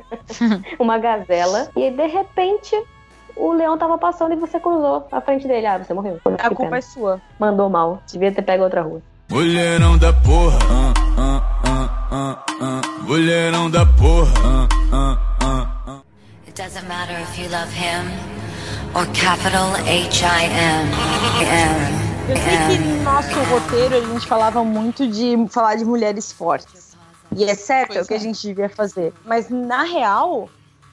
<laughs> uma gazela. E de repente, o leão tava passando e você cruzou a frente dele. Ah, você morreu. A culpa pena. é sua. Mandou mal. Devia ter pego outra rua. Mulherão da porra. Uh. Mulherão da porra. It doesn't matter if you love him or capital H-I-M. Eu sei que no nosso roteiro a gente falava muito de falar de mulheres fortes. E é certo, é o que é. a gente devia fazer. Mas na real,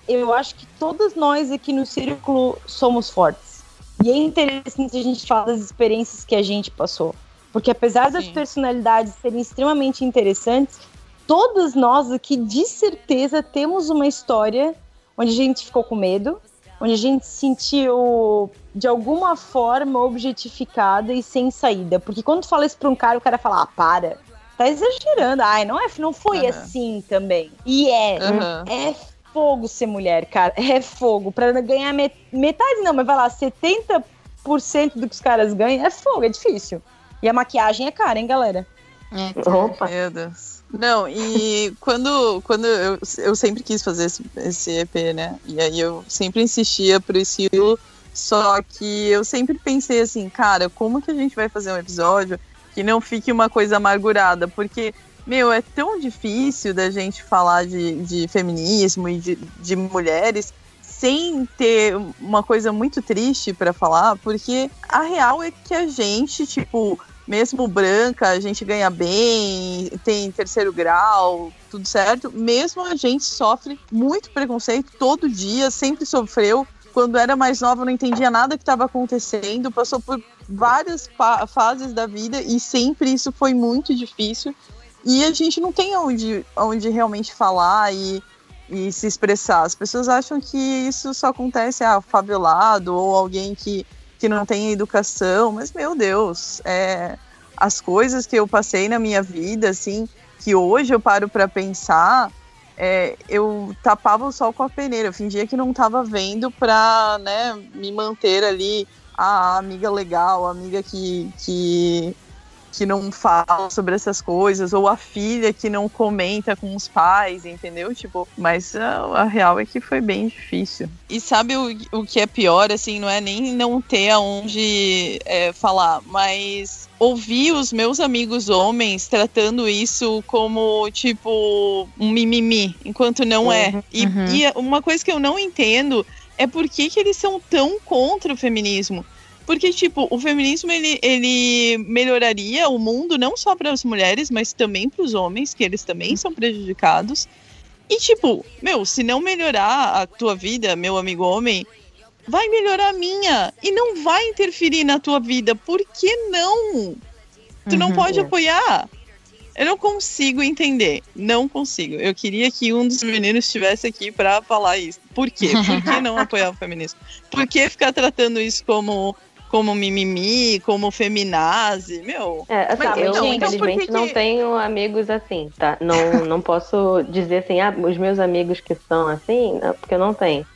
eu acho que todas nós aqui no círculo somos fortes. E é interessante a gente falar das experiências que a gente passou. Porque apesar das personalidades serem extremamente interessantes, todos nós aqui, de certeza, temos uma história onde a gente ficou com medo, onde a gente se sentiu de alguma forma objetificada e sem saída. Porque quando tu fala isso pra um cara, o cara fala, ah, para. Tá exagerando. Ai, não, é, não foi uhum. assim também. E é. Uhum. É fogo ser mulher, cara. É fogo. Pra ganhar metade, não, mas vai lá, 70% do que os caras ganham é fogo, é difícil. E a maquiagem é cara, hein, galera? É, Opa. Meu Deus. Não, e quando, quando eu, eu sempre quis fazer esse, esse EP, né? E aí eu sempre insistia pro estilo, só que eu sempre pensei assim, cara, como que a gente vai fazer um episódio que não fique uma coisa amargurada? Porque, meu, é tão difícil da gente falar de, de feminismo e de, de mulheres sem ter uma coisa muito triste para falar, porque a real é que a gente, tipo, mesmo branca, a gente ganha bem, tem terceiro grau, tudo certo. Mesmo a gente sofre muito preconceito todo dia, sempre sofreu. Quando era mais nova, não entendia nada que estava acontecendo, passou por várias fases da vida e sempre isso foi muito difícil. E a gente não tem onde, onde realmente falar e, e se expressar. As pessoas acham que isso só acontece a ah, favelado ou alguém que que não tem educação, mas meu Deus, é, as coisas que eu passei na minha vida, assim, que hoje eu paro para pensar, é, eu tapava o sol com a peneira, eu fingia que não estava vendo para né, me manter ali a amiga legal, a amiga que, que que não fala sobre essas coisas, ou a filha que não comenta com os pais, entendeu? Tipo, mas a, a real é que foi bem difícil. E sabe o, o que é pior, assim, não é nem não ter aonde é, falar, mas ouvir os meus amigos homens tratando isso como, tipo, um mimimi, enquanto não é. Uhum. E, uhum. e uma coisa que eu não entendo é por que, que eles são tão contra o feminismo. Porque, tipo, o feminismo ele, ele melhoraria o mundo não só para as mulheres, mas também para os homens, que eles também são prejudicados. E tipo, meu, se não melhorar a tua vida, meu amigo homem, vai melhorar a minha e não vai interferir na tua vida. Por que não? Tu não uhum, pode é. apoiar. Eu não consigo entender. Não consigo. Eu queria que um dos meninos estivesse aqui para falar isso. Por quê? Por que não <laughs> apoiar o feminismo? Por que ficar tratando isso como como mimimi, como feminazi, meu. É, assim, eu então, infelizmente então não tenho amigos assim, tá? Não, não posso dizer assim, ah, os meus amigos que são assim, porque eu não tenho.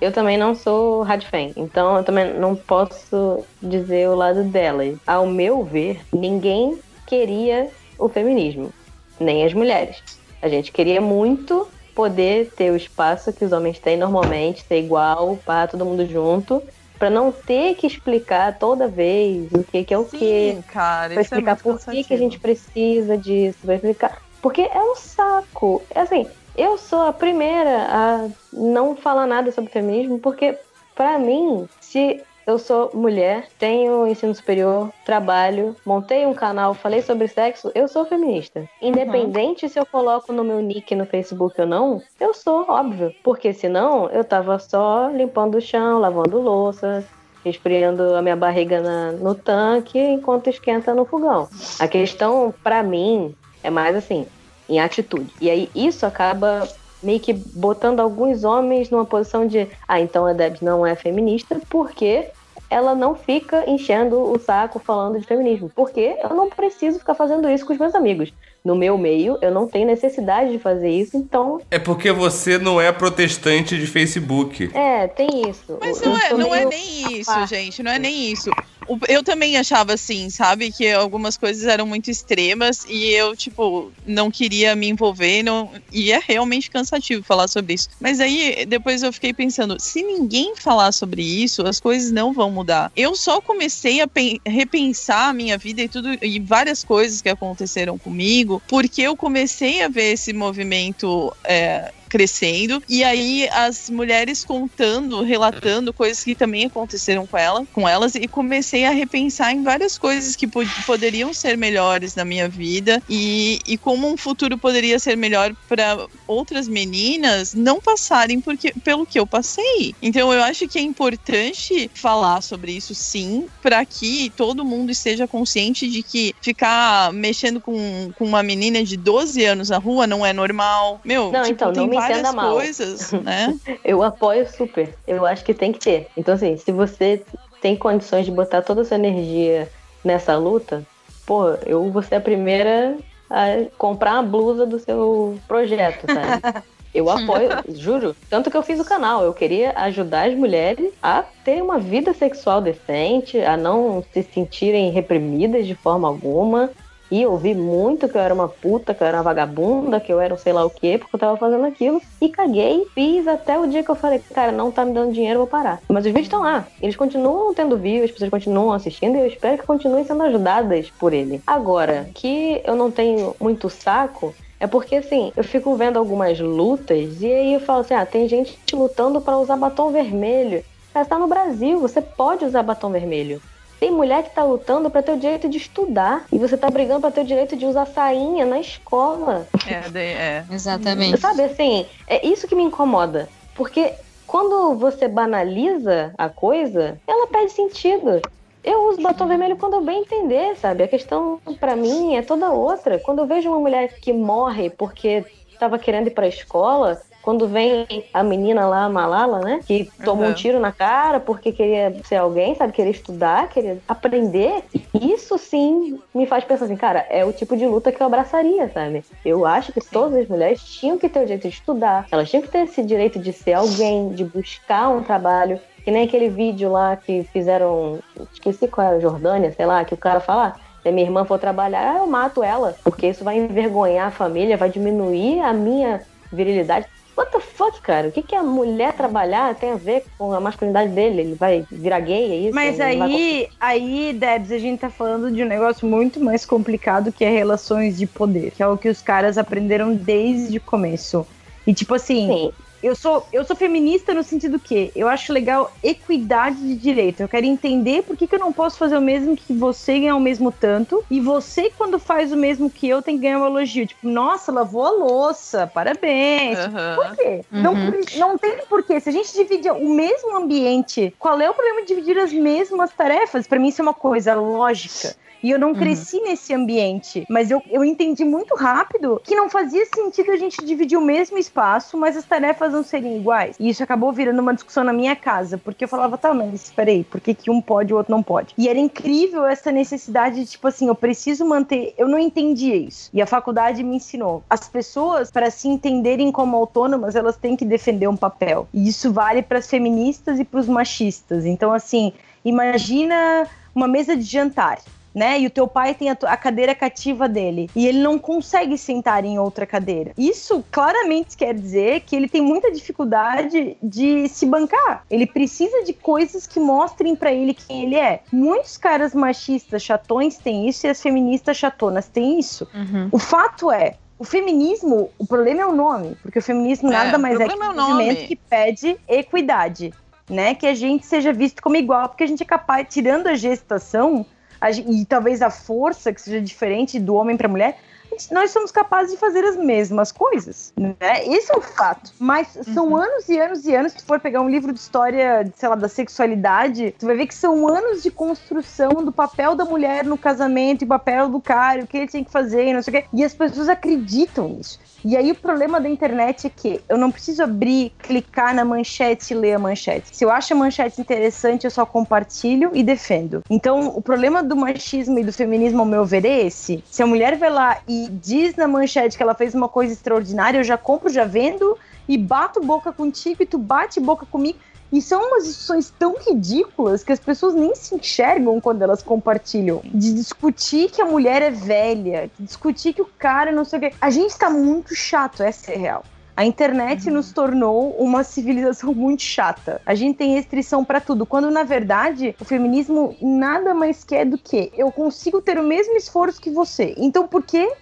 Eu também não sou radfem, então eu também não posso dizer o lado delas. Ao meu ver, ninguém queria o feminismo, nem as mulheres. A gente queria muito poder ter o espaço que os homens têm normalmente, ser igual, para todo mundo junto para não ter que explicar toda vez o que, que é o Sim, que. cara, pra é explicar é por que, que a gente precisa disso, vai explicar. Porque é um saco. É assim, eu sou a primeira a não falar nada sobre feminismo, porque para mim, se eu sou mulher, tenho ensino superior, trabalho, montei um canal, falei sobre sexo, eu sou feminista. Independente uhum. se eu coloco no meu nick no Facebook ou não, eu sou, óbvio. Porque senão eu tava só limpando o chão, lavando louça, esfriando a minha barriga na, no tanque enquanto esquenta no fogão. A questão, para mim, é mais assim, em atitude. E aí isso acaba meio que botando alguns homens numa posição de ah, então a Debs não é feminista porque ela não fica enchendo o saco falando de feminismo. Porque eu não preciso ficar fazendo isso com os meus amigos no meu meio, eu não tenho necessidade de fazer isso, então. É porque você não é protestante de Facebook. É, tem isso. Mas não, é, não é nem isso, gente, não é nem isso. Eu também achava assim, sabe? Que algumas coisas eram muito extremas e eu, tipo, não queria me envolver. Não... E é realmente cansativo falar sobre isso. Mas aí, depois eu fiquei pensando: se ninguém falar sobre isso, as coisas não vão mudar. Eu só comecei a repensar a minha vida e tudo, e várias coisas que aconteceram comigo, porque eu comecei a ver esse movimento. É, crescendo. E aí as mulheres contando, relatando coisas que também aconteceram com ela, com elas, e comecei a repensar em várias coisas que poderiam ser melhores na minha vida e, e como um futuro poderia ser melhor para outras meninas não passarem porque, pelo que eu passei. Então eu acho que é importante falar sobre isso sim, para que todo mundo esteja consciente de que ficar mexendo com, com uma menina de 12 anos na rua não é normal. Meu, não, tipo, então, não me várias mal. coisas, <laughs> né? eu apoio super. Eu acho que tem que ter. Então, assim, se você tem condições de botar toda a sua energia nessa luta, pô, eu vou ser a primeira a comprar a blusa do seu projeto, sabe? <laughs> Eu apoio, juro. Tanto que eu fiz o canal. Eu queria ajudar as mulheres a ter uma vida sexual decente, a não se sentirem reprimidas de forma alguma, e ouvi muito que eu era uma puta, que eu era uma vagabunda, que eu era um sei lá o quê, porque eu tava fazendo aquilo. E caguei, fiz até o dia que eu falei, cara, não tá me dando dinheiro, eu vou parar. Mas os vídeos estão lá. Eles continuam tendo views, as pessoas continuam assistindo e eu espero que continuem sendo ajudadas por ele. Agora, que eu não tenho muito saco, é porque, assim, eu fico vendo algumas lutas e aí eu falo assim: ah, tem gente lutando para usar batom vermelho. Mas tá no Brasil, você pode usar batom vermelho. Tem mulher que está lutando para ter o direito de estudar e você está brigando para ter o direito de usar sainha na escola. É, é. exatamente. Sabe assim, é isso que me incomoda. Porque quando você banaliza a coisa, ela perde sentido. Eu uso batom vermelho quando eu bem entender, sabe? A questão para mim é toda outra. Quando eu vejo uma mulher que morre porque estava querendo ir para a escola, quando vem a menina lá, a Malala, né? Que tomou uhum. um tiro na cara porque queria ser alguém, sabe? Queria estudar, queria aprender. Isso sim me faz pensar assim, cara, é o tipo de luta que eu abraçaria, sabe? Eu acho que todas as mulheres tinham que ter o direito de estudar, elas tinham que ter esse direito de ser alguém, de buscar um trabalho. Que nem aquele vídeo lá que fizeram, esqueci qual era, Jordânia, sei lá, que o cara fala, ah, se a minha irmã for trabalhar, eu mato ela, porque isso vai envergonhar a família, vai diminuir a minha virilidade. What the fuck, cara? O que, que a mulher trabalhar tem a ver com a masculinidade dele? Ele vai virar gay, é isso? Mas aí, vai... aí, Debs, a gente tá falando de um negócio muito mais complicado que é relações de poder, que é o que os caras aprenderam desde o começo. E tipo assim, Sim. Eu sou, eu sou feminista no sentido que eu acho legal equidade de direito. Eu quero entender por que, que eu não posso fazer o mesmo que você ganhar o mesmo tanto. E você, quando faz o mesmo que eu, tem que ganhar um elogio. Tipo, nossa, lavou a louça, parabéns. Uhum. Tipo, por quê? Uhum. Não, não tem porquê. Se a gente divide o mesmo ambiente, qual é o problema de dividir as mesmas tarefas? Para mim, isso é uma coisa lógica. E eu não uhum. cresci uhum. nesse ambiente. Mas eu, eu entendi muito rápido que não fazia sentido a gente dividir o mesmo espaço, mas as tarefas não seriam iguais. E isso acabou virando uma discussão na minha casa, porque eu falava, tá, mas espera aí, por que, que um pode e o outro não pode? E era incrível essa necessidade de, tipo assim, eu preciso manter. Eu não entendia isso. E a faculdade me ensinou. As pessoas, para se entenderem como autônomas, elas têm que defender um papel. E isso vale para as feministas e para os machistas. Então, assim, imagina uma mesa de jantar né? E o teu pai tem a, a, cadeira cativa dele e ele não consegue sentar em outra cadeira. Isso claramente quer dizer que ele tem muita dificuldade de se bancar. Ele precisa de coisas que mostrem para ele quem ele é. Muitos caras machistas chatões têm isso e as feministas chatonas têm isso. Uhum. O fato é, o feminismo, o problema é o nome, porque o feminismo é, nada mais é que um é movimento que pede equidade, né? Que a gente seja visto como igual, porque a gente é capaz, tirando a gestação, e talvez a força que seja diferente do homem para mulher, nós somos capazes de fazer as mesmas coisas, né? Esse é o fato. Mas são uhum. anos e anos e anos. Se tu for pegar um livro de história, sei lá, da sexualidade, tu vai ver que são anos de construção do papel da mulher no casamento e o papel do cara, o que ele tem que fazer, não sei o quê. E as pessoas acreditam nisso. E aí o problema da internet é que eu não preciso abrir, clicar na manchete e ler a manchete. Se eu acho a manchete interessante, eu só compartilho e defendo. Então, o problema do machismo e do feminismo, ao meu ver, é esse. Se a mulher vai lá e diz na manchete que ela fez uma coisa extraordinária, eu já compro, já vendo e bato boca contigo e tu bate boca comigo. E são umas discussões tão ridículas que as pessoas nem se enxergam quando elas compartilham. De discutir que a mulher é velha, de discutir que o cara não sei o quê. A gente tá muito chato, essa é real. A internet uhum. nos tornou uma civilização <laughs> muito chata. A gente tem restrição para tudo, quando na verdade o feminismo nada mais quer do que eu consigo ter o mesmo esforço que você. Então por que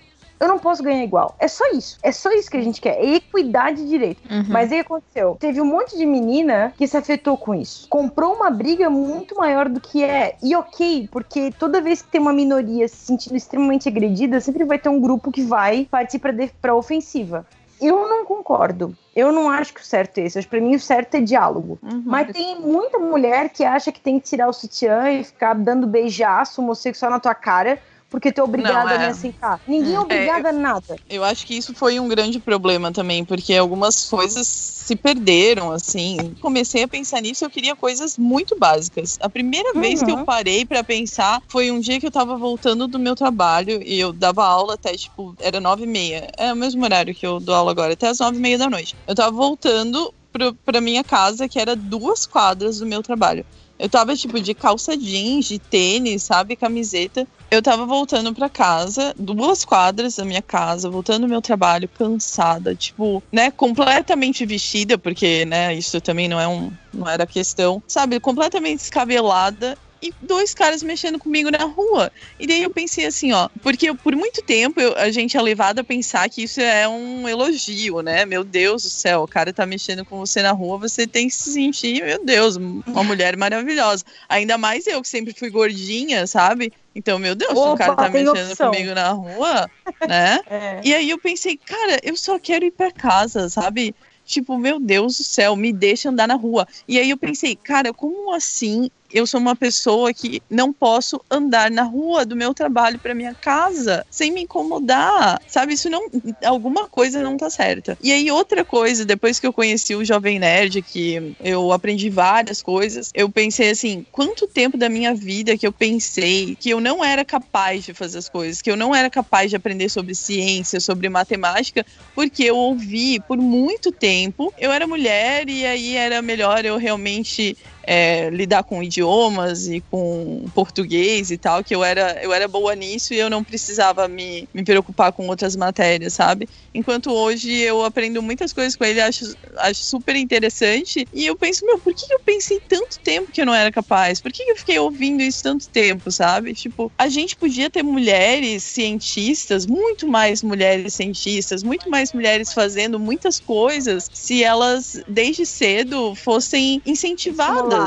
eu não posso ganhar igual. É só isso. É só isso que a gente quer. É equidade de direito. Uhum. Mas aí aconteceu. Teve um monte de menina que se afetou com isso. Comprou uma briga muito maior do que é. E ok, porque toda vez que tem uma minoria se sentindo extremamente agredida, sempre vai ter um grupo que vai partir pra, pra ofensiva. Eu não concordo. Eu não acho que o certo é esse. Pra mim, o certo é diálogo. Uhum. Mas tem muita mulher que acha que tem que tirar o sutiã e ficar dando beijaço homossexual na tua cara porque tu é obrigada não, é... a me aceitar. Ninguém é obrigada é, a nada. Eu acho que isso foi um grande problema também, porque algumas coisas se perderam, assim. Comecei a pensar nisso, eu queria coisas muito básicas. A primeira uhum. vez que eu uhum. parei para pensar foi um dia que eu tava voltando do meu trabalho e eu dava aula até, tipo, era nove e meia. É o mesmo horário que eu dou aula agora, até as nove e meia da noite. Eu tava voltando pra, pra minha casa, que era duas quadras do meu trabalho. Eu tava, tipo, de calça jeans, de tênis, sabe? Camiseta. Eu tava voltando para casa, duas quadras da minha casa, voltando do meu trabalho, cansada, tipo, né? Completamente vestida, porque, né? Isso também não é um. Não era questão. Sabe? Completamente descabelada e dois caras mexendo comigo na rua. E daí eu pensei assim, ó, porque por muito tempo eu, a gente é levado a pensar que isso é um elogio, né? Meu Deus do céu, o cara tá mexendo com você na rua, você tem que se sentir, meu Deus, uma mulher maravilhosa. Ainda mais eu que sempre fui gordinha, sabe? Então, meu Deus, Opa, o cara tá mexendo opção. comigo na rua, né? <laughs> é. E aí eu pensei, cara, eu só quero ir para casa, sabe? Tipo, meu Deus do céu, me deixa andar na rua. E aí eu pensei, cara, como assim eu sou uma pessoa que não posso andar na rua do meu trabalho para minha casa sem me incomodar. Sabe, isso não alguma coisa não tá certa. E aí outra coisa, depois que eu conheci o Jovem Nerd, que eu aprendi várias coisas, eu pensei assim, quanto tempo da minha vida que eu pensei que eu não era capaz de fazer as coisas, que eu não era capaz de aprender sobre ciência, sobre matemática, porque eu ouvi por muito tempo, eu era mulher e aí era melhor eu realmente é, lidar com idiomas e com português e tal, que eu era, eu era boa nisso e eu não precisava me, me preocupar com outras matérias, sabe? Enquanto hoje eu aprendo muitas coisas com ele, acho, acho super interessante. E eu penso, meu, por que eu pensei tanto tempo que eu não era capaz? Por que eu fiquei ouvindo isso tanto tempo, sabe? Tipo, a gente podia ter mulheres cientistas, muito mais mulheres cientistas, muito mais mulheres fazendo muitas coisas se elas, desde cedo, fossem incentivadas.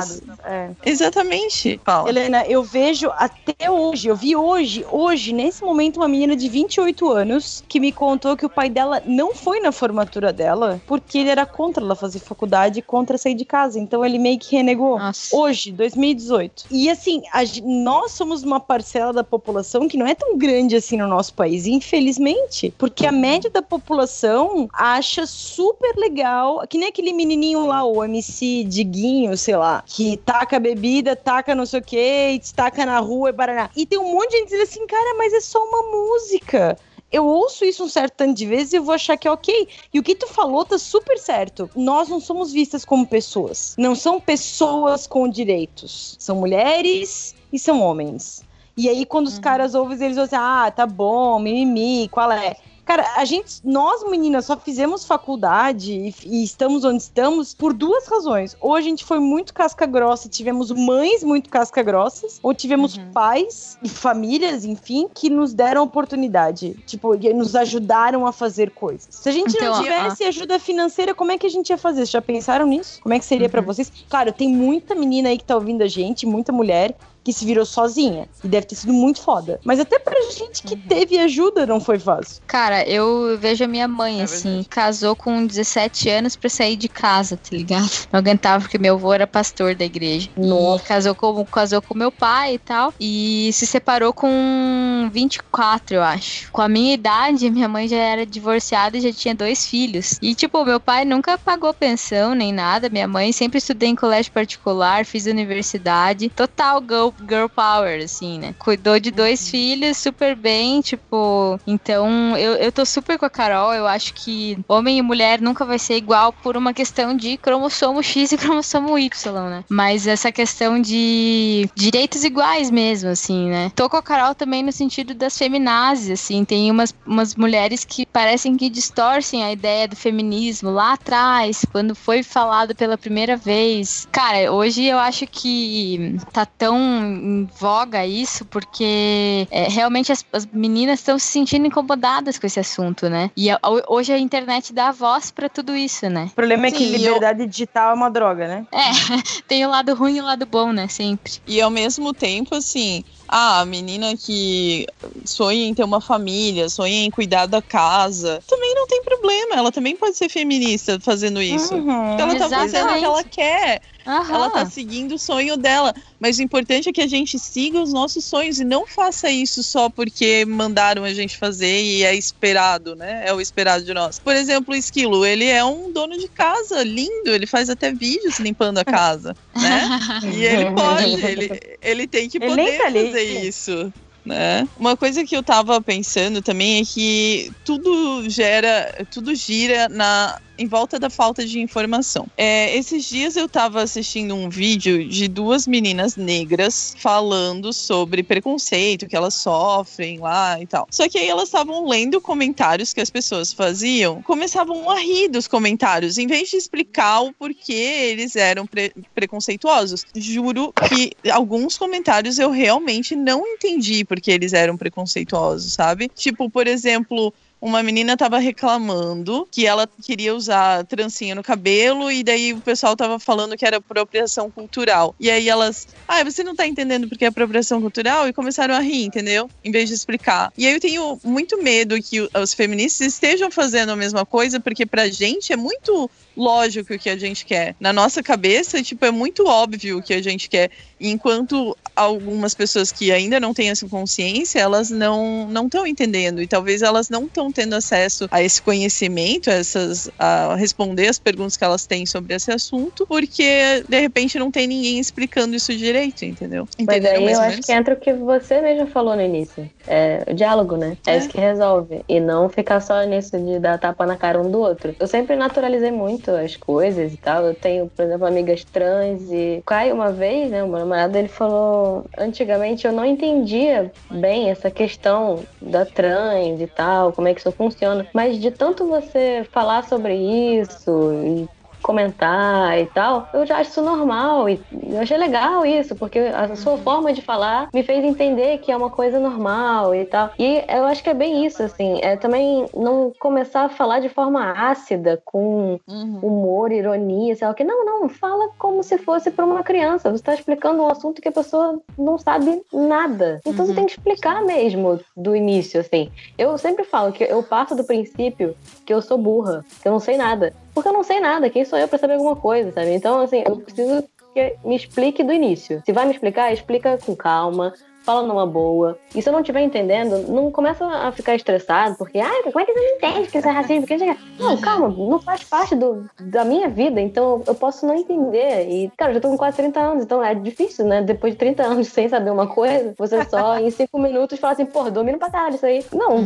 É. Exatamente. Fala. Helena, eu vejo até hoje, eu vi hoje, hoje, nesse momento, uma menina de 28 anos que me contou que o pai dela não foi na formatura dela porque ele era contra ela fazer faculdade e contra sair de casa. Então ele meio que renegou. Nossa. Hoje, 2018. E assim, a, nós somos uma parcela da população que não é tão grande assim no nosso país, infelizmente. Porque a média da população acha super legal, que nem aquele menininho lá, o MC Diguinho, sei lá, que taca bebida, taca não sei o que, taca na rua e baraná. E tem um monte de gente dizendo assim, cara, mas é só uma música eu ouço isso um certo tanto de vezes e eu vou achar que é ok. E o que tu falou tá super certo. Nós não somos vistas como pessoas. Não são pessoas com direitos. São mulheres e são homens. E aí, quando os uhum. caras ouvem, eles vão dizer, ah, tá bom, mimimi, qual é? Cara, a gente, nós meninas, só fizemos faculdade e, e, estamos onde estamos por duas razões. Ou a gente foi muito casca grossa, tivemos mães muito casca grossas, ou tivemos uhum. pais e famílias, enfim, que nos deram oportunidade, tipo, nos ajudaram a fazer coisas. Se a gente então, não tivesse ajuda financeira, como é que a gente ia fazer? Vocês já pensaram nisso? Como é que seria uhum. para vocês? Claro, tem muita menina aí que tá ouvindo a gente, muita mulher que se virou sozinha. E deve ter sido muito foda. Mas até pra gente que uhum. teve ajuda, não foi fácil. Cara, eu vejo a minha mãe, é assim, verdade. casou com 17 anos pra sair de casa, tá ligado? Não aguentava porque meu avô era pastor da igreja. Nossa. E casou com, casou com meu pai e tal. E se separou com 24, eu acho. Com a minha idade, minha mãe já era divorciada e já tinha dois filhos. E, tipo, meu pai nunca pagou pensão nem nada. Minha mãe sempre estudei em colégio particular, fiz universidade. Total girl girl power, assim, né? Cuidou de dois uhum. filhos super bem, tipo. Então, eu, eu tô super com a Carol. Eu acho que homem e mulher nunca vai ser igual por uma questão de cromossomo X e <laughs> cromossomo Y, né? Mas essa questão de direitos iguais mesmo, assim, né? Tô com a Carol também no sentido das feminazes, assim. Tem umas, umas mulheres que parecem que distorcem a ideia do feminismo lá atrás, quando foi falado pela primeira vez. Cara, hoje eu acho que tá tão em voga isso, porque é, realmente as, as, meninas estão se sentindo incomodadas com esse assunto, né? E a, hoje a internet dá voz para tudo isso, né? O problema é que liberdade eu... digital é uma droga, né? É, <laughs> tem o lado ruim e o lado bom, né? Sempre. E ao mesmo tempo, assim, ah, a menina que sonha em ter uma família, sonha em cuidar da casa, também não tem problema. Ela também pode ser feminista fazendo isso. Uhum, ela tá fazendo o que ela quer. Uhum. Ela tá seguindo o sonho dela. Mas o importante é que a gente siga os nossos sonhos e não faça isso só porque mandaram a gente fazer e é esperado, né? É o esperado de nós. Por exemplo, o Esquilo, ele é um dono de casa lindo, ele faz até vídeos limpando a casa, né? <laughs> E ele pode, <laughs> ele, ele tem que poder tá fazer isso né? Uma coisa que eu tava pensando também é que tudo gera, tudo gira na em volta da falta de informação. É, esses dias eu estava assistindo um vídeo de duas meninas negras falando sobre preconceito que elas sofrem lá e tal. Só que aí elas estavam lendo comentários que as pessoas faziam, começavam a rir dos comentários, em vez de explicar o porquê eles eram pre preconceituosos. Juro que alguns comentários eu realmente não entendi porque eles eram preconceituosos, sabe? Tipo, por exemplo, uma menina tava reclamando que ela queria usar trancinha no cabelo e daí o pessoal tava falando que era apropriação cultural. E aí elas, ah, você não tá entendendo porque é apropriação cultural? E começaram a rir, entendeu? Em vez de explicar. E aí eu tenho muito medo que os feministas estejam fazendo a mesma coisa, porque pra gente é muito lógico o que a gente quer. Na nossa cabeça, tipo, é muito óbvio o que a gente quer. Enquanto algumas pessoas que ainda não têm essa consciência, elas não não estão entendendo e talvez elas não estão tendo acesso a esse conhecimento, a essas a responder as perguntas que elas têm sobre esse assunto, porque de repente não tem ninguém explicando isso direito, entendeu? Mas aí eu acho que entra o que você mesmo falou no início. É o diálogo, né? É, é isso que resolve. E não ficar só nisso de dar tapa na cara um do outro. Eu sempre naturalizei muito as coisas e tal. Eu tenho, por exemplo, amigas trans e o Caio, uma vez, né, o namorado, ele falou: antigamente eu não entendia bem essa questão da trans e tal, como é que isso funciona. Mas de tanto você falar sobre isso e comentar e tal, eu já acho isso normal e eu achei legal isso, porque a sua forma de falar me fez entender que é uma coisa normal e tal. E eu acho que é bem isso, assim, é também não começar a falar de forma ácida, com uhum. humor, ironia, sei lá o que. Não, não, fala como se fosse para uma criança. Você está explicando um assunto que a pessoa não sabe nada. Então uhum. você tem que explicar mesmo do início, assim. Eu sempre falo que eu parto do princípio que eu sou burra, que eu não sei nada. Porque eu não sei nada, quem sou eu para saber alguma coisa, sabe? Então, assim, eu preciso que me explique do início. Se vai me explicar, explica com calma, fala numa boa. E se eu não estiver entendendo, não começa a ficar estressado, porque, ah, como é que você não entende que isso é racismo? Que não, calma, não faz parte do, da minha vida, então eu posso não entender. E, cara, eu já tô com quase 30 anos, então é difícil, né? Depois de 30 anos sem saber uma coisa, você só em 5 minutos fala assim, pô, domino pra caralho isso aí. Não,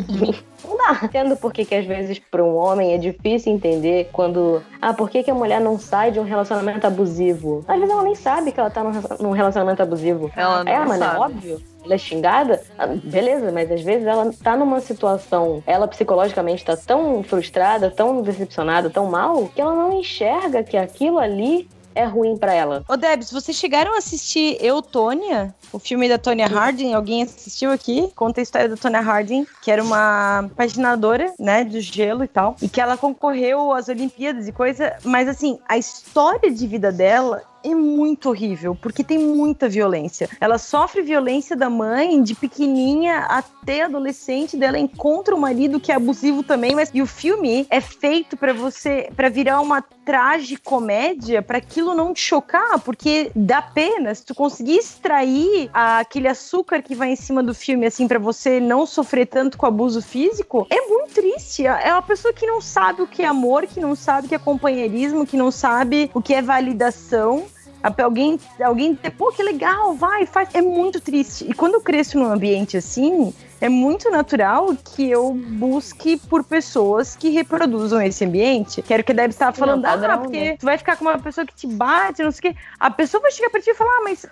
não dá. Entendo por que, que às vezes para um homem é difícil entender quando, ah, por que, que a mulher não sai de um relacionamento abusivo? Às vezes ela nem sabe que ela tá num relacionamento abusivo. Ela não é, mas é óbvio ela é xingada, ah, beleza, mas às vezes ela tá numa situação, ela psicologicamente tá tão frustrada, tão decepcionada, tão mal, que ela não enxerga que aquilo ali é ruim para ela. Ô Debs, vocês chegaram a assistir Eu, Tônia? O filme da Tonya Harding? Alguém assistiu aqui? Conta a história da Tonya Harding, que era uma patinadora, né, do gelo e tal, e que ela concorreu às Olimpíadas e coisa, mas assim, a história de vida dela é muito horrível, porque tem muita violência. Ela sofre violência da mãe, de pequenininha até adolescente, dela encontra um marido que é abusivo também, mas e o filme é feito para você, para virar uma tragicomédia, para aquilo não te chocar, porque dá pena se tu conseguir extrair aquele açúcar que vai em cima do filme assim para você não sofrer tanto com abuso físico, é muito triste. É uma pessoa que não sabe o que é amor, que não sabe o que é companheirismo, que não sabe o que é validação alguém, alguém, pô, que legal, vai, faz. É muito triste. E quando eu cresço num ambiente assim, é muito natural que eu busque por pessoas que reproduzam esse ambiente. Quero que deve estar falando, não, padrão, ah, porque né? tu vai ficar com uma pessoa que te bate, não sei o quê. A pessoa vai chegar pra ti e falar, ah, mas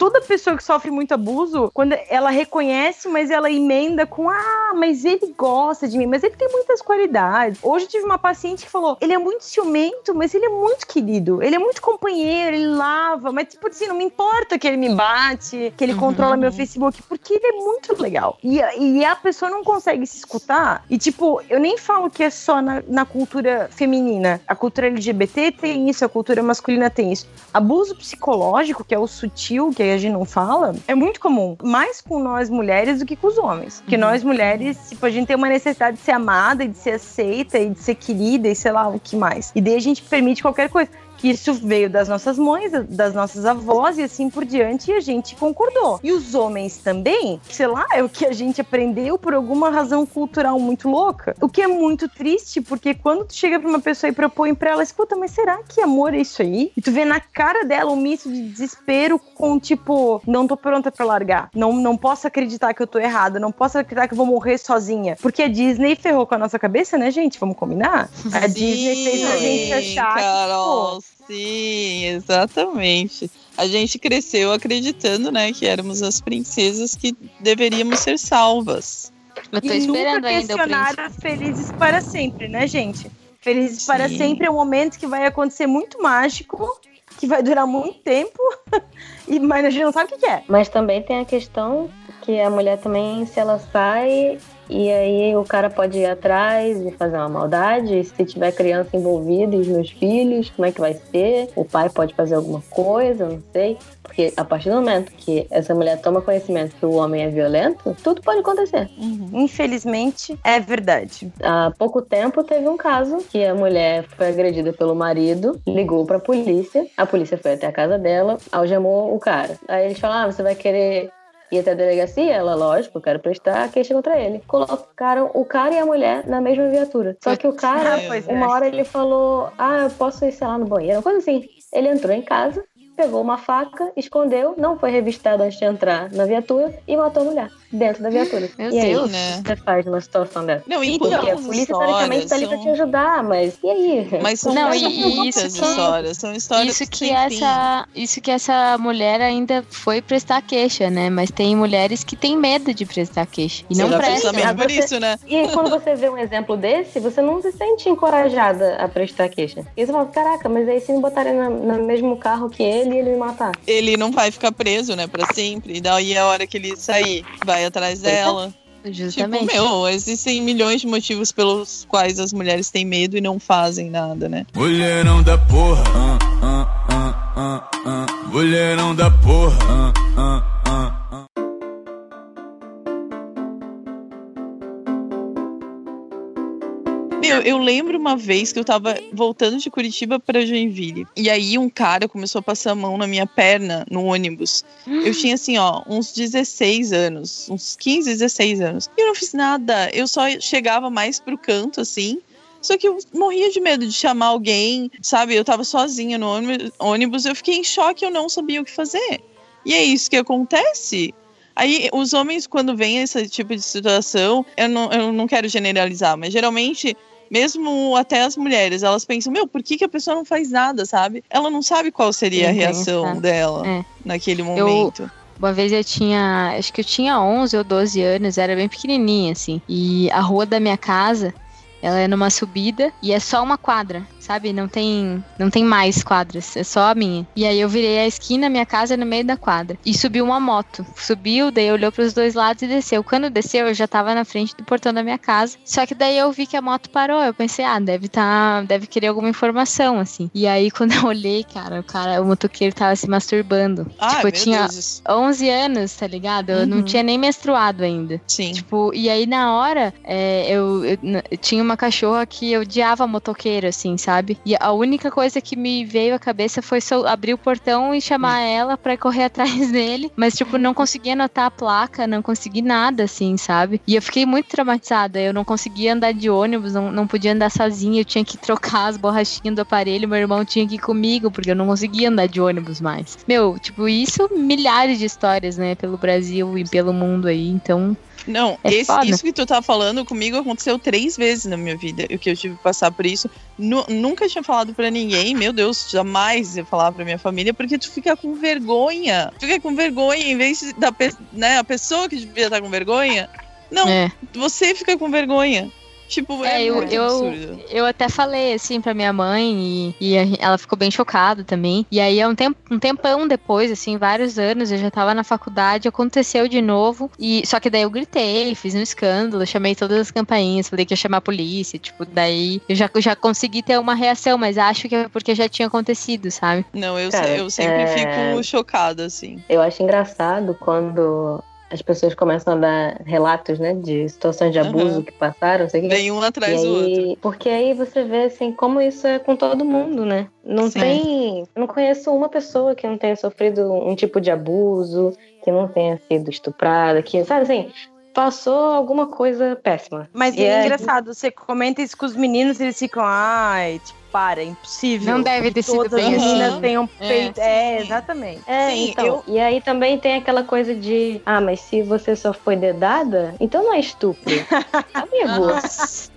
toda pessoa que sofre muito abuso, quando ela reconhece, mas ela emenda com ah, mas ele gosta de mim, mas ele tem muitas qualidades. Hoje eu tive uma paciente que falou: ele é muito ciumento, mas ele é muito querido, ele é muito companheiro, ele lava, mas tipo assim, não me importa que ele me bate, que ele uhum. controla meu Facebook, porque ele é muito legal. E, e a pessoa não consegue se escutar. E tipo, eu nem falo que é só na, na cultura feminina. A cultura LGBT tem isso, a cultura masculina tem isso. Abuso psicológico, que é o sutil, que é a gente não fala, é muito comum. Mais com nós mulheres do que com os homens. Porque uhum. nós mulheres, tipo, a gente tem uma necessidade de ser amada e de ser aceita e de ser querida e sei lá o que mais. E daí a gente permite qualquer coisa que isso veio das nossas mães, das nossas avós e assim por diante, e a gente concordou. E os homens também, sei lá, é o que a gente aprendeu por alguma razão cultural muito louca. O que é muito triste, porque quando tu chega pra uma pessoa e propõe pra ela, escuta, mas será que amor é isso aí? E tu vê na cara dela um misto de desespero com tipo, não tô pronta pra largar. Não, não posso acreditar que eu tô errada, não posso acreditar que eu vou morrer sozinha. Porque a Disney ferrou com a nossa cabeça, né, gente? Vamos combinar? A Sim, Disney fez a gente achar Carol. que, pô, Sim, exatamente. A gente cresceu acreditando, né, que éramos as princesas que deveríamos ser salvas. Eu tô e esperando nunca ainda felizes para sempre, né, gente? Felizes Sim. para sempre é um momento que vai acontecer muito mágico, que vai durar muito tempo, <laughs> e, mas a gente não sabe o que é. Mas também tem a questão que a mulher também, se ela sai e aí o cara pode ir atrás e fazer uma maldade. Se tiver criança envolvida e os meus filhos, como é que vai ser? O pai pode fazer alguma coisa, não sei. Porque a partir do momento que essa mulher toma conhecimento que o homem é violento, tudo pode acontecer. Uhum. Infelizmente, é verdade. Há pouco tempo teve um caso que a mulher foi agredida pelo marido, ligou pra polícia, a polícia foi até a casa dela, algemou o cara. Aí eles falaram: ah, você vai querer e até a delegacia, ela, lógico, eu quero prestar a queixa contra ele. Colocaram o cara e a mulher na mesma viatura. Só que o cara, ah, uma é. hora ele falou: Ah, eu posso ir, sei lá, no banheiro, uma coisa assim. Ele entrou em casa, pegou uma faca, escondeu, não foi revistado antes de entrar na viatura e matou a mulher. dentro da viatura. Meu e aí, Deus, né? o que você faz numa situação dessa? Não, e Porque a polícia, teoricamente, tá ali pra são- te ajudar, mas e aí? Mas são Não, não, e- e isso que- histórias. São histórias Isso que sem fim. essa, isso que essa mulher ainda foi prestar queixa, né? Mas tem mulheres que têm medo de prestar queixa e Você não prestam. mesmo por Você- isso, né? E aí, quando você vê um exemplo desse, você não se sente encorajada a prestar queixa. E você fala, caraca, mas aí se me botarem no mesmo carro que ele, ele me matar. Ele não vai ficar preso, né, pra sempre. E daí a hora que ele sair, vai atrás dela. Justamente. Tipo, meu, existem milhões de motivos pelos quais as mulheres têm medo e não fazem nada, né? Mulherão da porra. ah, ah, ah, ah, ah. Mulherão da porra. Meu, eu lembro uma vez que eu tava voltando de Curitiba pra Joinville. E aí um cara começou a passar a mão na minha perna no ônibus. Eu tinha assim, ó, uns 16 anos, uns 15, 16 anos. E eu não fiz nada. Eu só chegava mais pro canto, assim. Só que eu morria de medo de chamar alguém, sabe? Eu tava sozinha no ônibus- ônibus, eu fiquei em choque, eu não sabia o que fazer. E é isso que acontece. Aí, os homens, quando vem esse tipo de situação, eu não, eu não quero generalizar, mas geralmente, mesmo até as mulheres, elas pensam, meu, por que, que a pessoa não faz nada, sabe? Ela não sabe qual seria a Sim, reação sabe. dela É. naquele momento. Uma vez eu tinha, acho que eu tinha 11 ou 12 anos, era bem pequenininha assim. E a rua da minha casa, ela é numa subida e é só uma quadra, sabe? Não tem, não tem mais quadras, é só a minha. E aí eu virei a esquina, minha casa é no meio da quadra. E subiu uma moto. Subiu, daí olhou pros dois lados e desceu. Quando desceu, eu já tava na frente do portão da minha casa. Só que daí eu vi que a moto parou. Eu pensei, ah, deve tá, deve querer alguma informação assim. E aí <laughs> quando eu olhei, cara, o cara, o motoqueiro tava se masturbando. Ah, tipo, eu tinha Deus. 11 anos, tá ligado? Eu não Uhum. tinha nem menstruado ainda. Sim. Tipo, e aí na hora, é, eu, eu- eu tinha uma cachorra que eu odiava motoqueiro, assim, sabe? E a única coisa que me veio à cabeça foi só abrir o portão e chamar ela pra correr <laughs> atrás dele. Mas, tipo, não conseguia anotar a placa, não consegui nada, assim, sabe? E eu fiquei muito traumatizada. Eu não conseguia andar de ônibus, não, não podia andar sozinha, eu tinha que trocar as borrachinhas do aparelho, meu irmão tinha que ir comigo, porque eu não conseguia andar de ônibus mais. Meu, tipo, isso milhares de histórias, né, pelo Brasil e pelo mundo aí, então Não, É esse- isso que tu tá falando comigo aconteceu três vezes na minha vida. O que eu tive que passar por isso. Nu- nunca tinha falado pra ninguém, meu Deus, jamais ia falar pra minha família, porque tu fica com vergonha. Tu fica com vergonha em vez da né, a pessoa que devia estar com vergonha. Não, é. você fica com vergonha. Tipo, é, É, eu, muito eu, absurdo. eu até falei assim pra minha mãe e, e ela ficou bem chocada também. E aí, um, tempo, um tempão depois, assim, vários anos, eu já tava na faculdade, aconteceu de novo. E Só que daí eu gritei, fiz um escândalo, chamei todas as campainhas, falei que ia chamar a polícia. Tipo, daí eu já, já consegui ter uma reação, mas acho que é porque já tinha acontecido, sabe? Não, eu, Cara, eu sempre é- fico chocada, assim. Eu acho engraçado quando as pessoas começam a dar relatos, né, de situações de abuso Aham. que passaram, sei. Vem um E atrás do outro. aí, porque aí você vê assim como isso é com todo mundo, né? Não Sim. tem, não conheço uma pessoa que não tenha sofrido um tipo de abuso, que não tenha sido estuprada, que sabe assim, passou alguma coisa péssima. Mas é aí- engraçado, você comenta isso com os meninos eles ficam, ai, tipo, para, é impossível. Não deve ter sido Todas as bem assim. meninas Aham. tenham É, feito. É, sim. exatamente. É, Sim, então. eu- E aí também tem aquela coisa de, ah, mas se você só foi dedada, então não é estupro. <laughs> Amigo,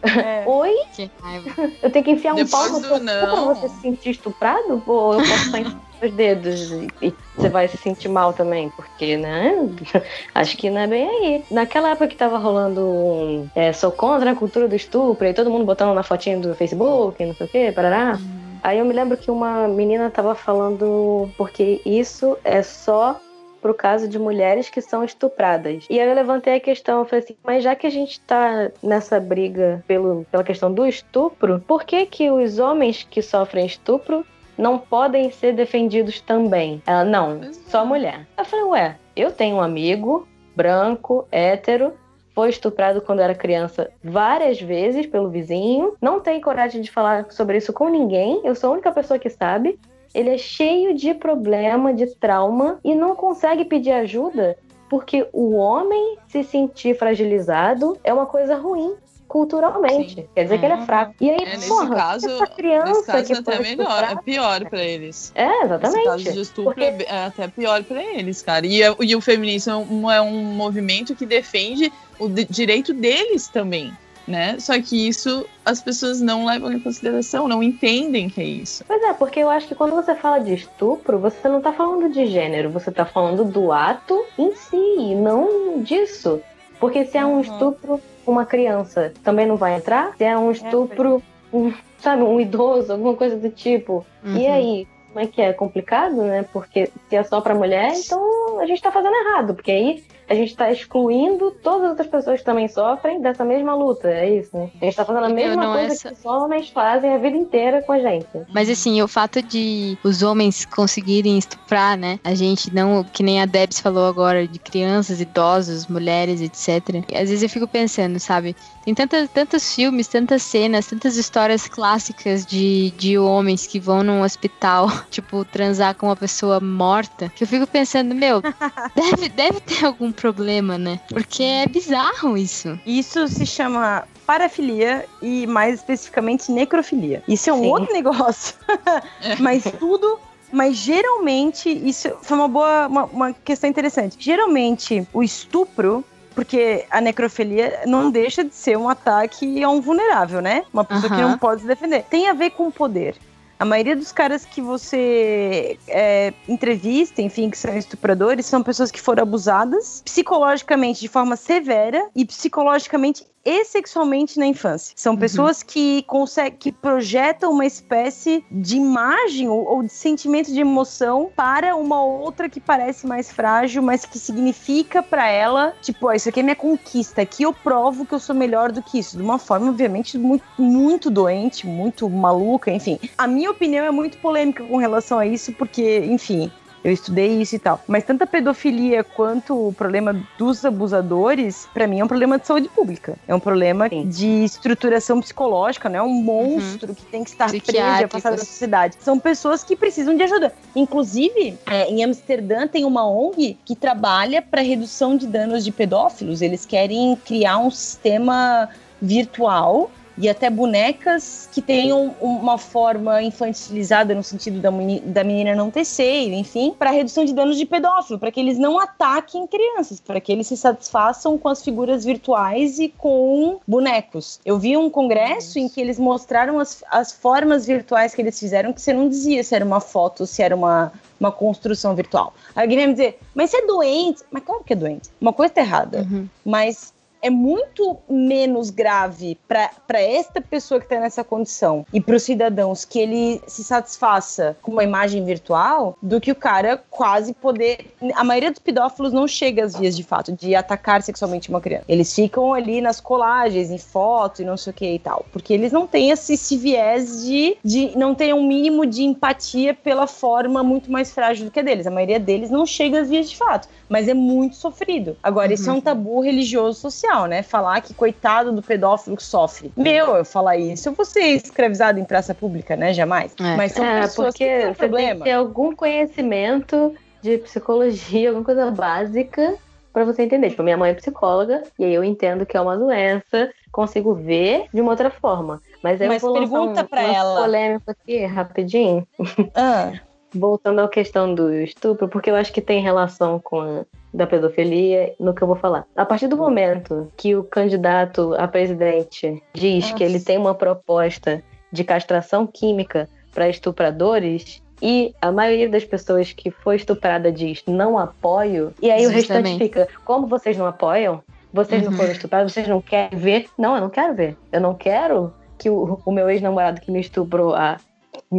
É. oi? Que raiva. Eu tenho que enfiar um Depois pau no seu pra você se sentir estuprado? Ou eu posso só enfiar os dedos e, e você vai se sentir mal também? Porque, né? <laughs> Acho que não é bem aí. Naquela época que tava rolando um, é, sou contra a cultura do estupro e todo mundo botando na fotinha do Facebook, não sei o quê, parará. Aí eu me lembro que uma menina tava falando porque isso é só pro caso de mulheres que são estupradas. E aí eu levantei a questão, eu falei assim, mas já que a gente tá nessa briga pelo, pela questão do estupro, por que que os homens que sofrem estupro não podem ser defendidos também? Ela, não, só mulher. Eu falei, ué, eu tenho um amigo branco, hétero, foi estuprado quando era criança várias vezes pelo vizinho, não tem coragem de falar sobre isso com ninguém, eu sou a única pessoa que sabe. Ele é cheio de problema, de trauma e não consegue pedir ajuda porque o homem se sentir fragilizado é uma coisa ruim culturalmente. Sim. Quer dizer que ele é uhum. fraco. E aí, é, nesse porra, caso, essa criança nesse caso que é até melhor, é pior para eles. É, exatamente. Nesse caso de estupro Porque... É, é até pior para eles, cara. E, e o feminismo é um movimento que defende o direito deles também né? Só que isso as pessoas não levam em consideração, não entendem que é isso. Pois é, porque eu acho que quando você fala de estupro, você não tá falando de gênero, você tá falando do ato em si, não disso. Porque se é um uhum. estupro, uma criança também não vai entrar. Se é um estupro, um, sabe, um idoso, alguma coisa do tipo. Uhum. E aí, como é que é? complicado, né? Porque se é só para mulher, então a gente tá fazendo errado, porque aí a gente está excluindo todas as outras pessoas que também sofrem dessa mesma luta. É isso. Né? A gente está fazendo a mesma coisa essa... que os homens fazem a vida inteira com a gente. Mas assim, o fato de os homens conseguirem estuprar, né? A gente não, que nem a Debs falou agora, de crianças, idosos, mulheres, etc. Às vezes eu fico pensando, sabe? Tem tantas, tantos filmes, tantas cenas, tantas histórias clássicas de, de homens que vão num hospital, <laughs> tipo, transar com uma pessoa morta, que eu fico pensando, meu, <laughs> deve, deve ter algum problema, né? Porque é bizarro isso. Isso se chama parafilia e mais especificamente necrofilia. Isso é um Sim. outro negócio. <laughs> Mas tudo mas geralmente isso foi uma boa uma, uma, questão interessante. Geralmente o estupro porque a necrofilia não deixa de ser um ataque a um vulnerável, né? Uma pessoa que não pode se defender. Tem a ver com poder. A maioria dos caras que você é, entrevista, enfim, que são estupradores, são pessoas que foram abusadas psicologicamente de forma severa e psicologicamente e sexualmente na infância. São uhum. pessoas uhum. que conseguem, que projetam uma espécie de imagem ou, ou, de sentimento de emoção para uma outra que parece mais frágil, mas que significa para ela, tipo, oh, isso aqui é minha conquista, aqui eu provo que eu sou melhor do que isso, de uma forma obviamente muito, muito doente, muito maluca, enfim. A minha opinião é muito polêmica com relação a isso, porque, enfim, eu estudei isso e tal. Mas tanto a pedofilia quanto o problema dos abusadores, para mim é um problema de saúde pública. É um problema Sim. de estruturação psicológica, não é um monstro uhum. que tem que estar preso e afastado da sociedade. São pessoas que precisam de ajuda. Inclusive, é, em Amsterdã tem uma ONG que trabalha para redução de danos de pedófilos. Eles querem criar um sistema virtual e até bonecas que tenham uma forma infantilizada no sentido da, da menina não ter seio, enfim, para redução de danos de pedófilo, para que eles não ataquem crianças, para que eles se satisfaçam com as figuras virtuais e com bonecos. Eu vi um congresso em que eles mostraram as, as formas virtuais que eles fizeram, que você não dizia se era uma foto, se era uma, uma construção virtual. Aí alguém vai me dizer, mas você é doente. Mas claro que é doente. Uma coisa tá errada. Uhum. Mas é muito menos grave para esta pessoa que está nessa condição e para os cidadãos que ele se satisfaça com uma imagem virtual do que o cara quase poder. A maioria dos pedófilos não chega às vias de fato de atacar sexualmente uma criança. Eles ficam ali nas colagens, em foto e não sei o que e tal. Porque eles não têm esse, esse viés de, de. não ter um mínimo de empatia pela forma muito mais frágil do que a deles. A maioria deles não chega às vias de fato, mas é muito sofrido. Agora, uhum. isso é um tabu religioso social né? Falar que coitado do pedófilo que sofre. Meu, eu falar isso, eu vou ser escravizado em praça pública, né? Jamais. É. Mas são é, pessoas porque que têm um problema. Tem que ter algum conhecimento de psicologia, alguma coisa básica para você entender. Tipo, minha mãe é psicóloga e aí eu entendo que é uma doença, consigo ver de uma outra forma. Mas aí Mas eu vou pergunta um, para ela. polêmico aqui, rapidinho. Ah. <laughs> Voltando à questão do estupro, porque eu acho que tem relação com a da pedofilia no que eu vou falar. A partir do momento que o candidato a presidente diz Nossa. que ele tem uma proposta de castração química para estupradores e a maioria das pessoas que foi estuprada diz não apoio, e aí Justamente. o restante fica, como vocês não apoiam? Vocês uhum. não foram estuprados, vocês não querem ver? Não, eu não quero ver. Eu não quero que o, o meu ex-namorado que me estuprou há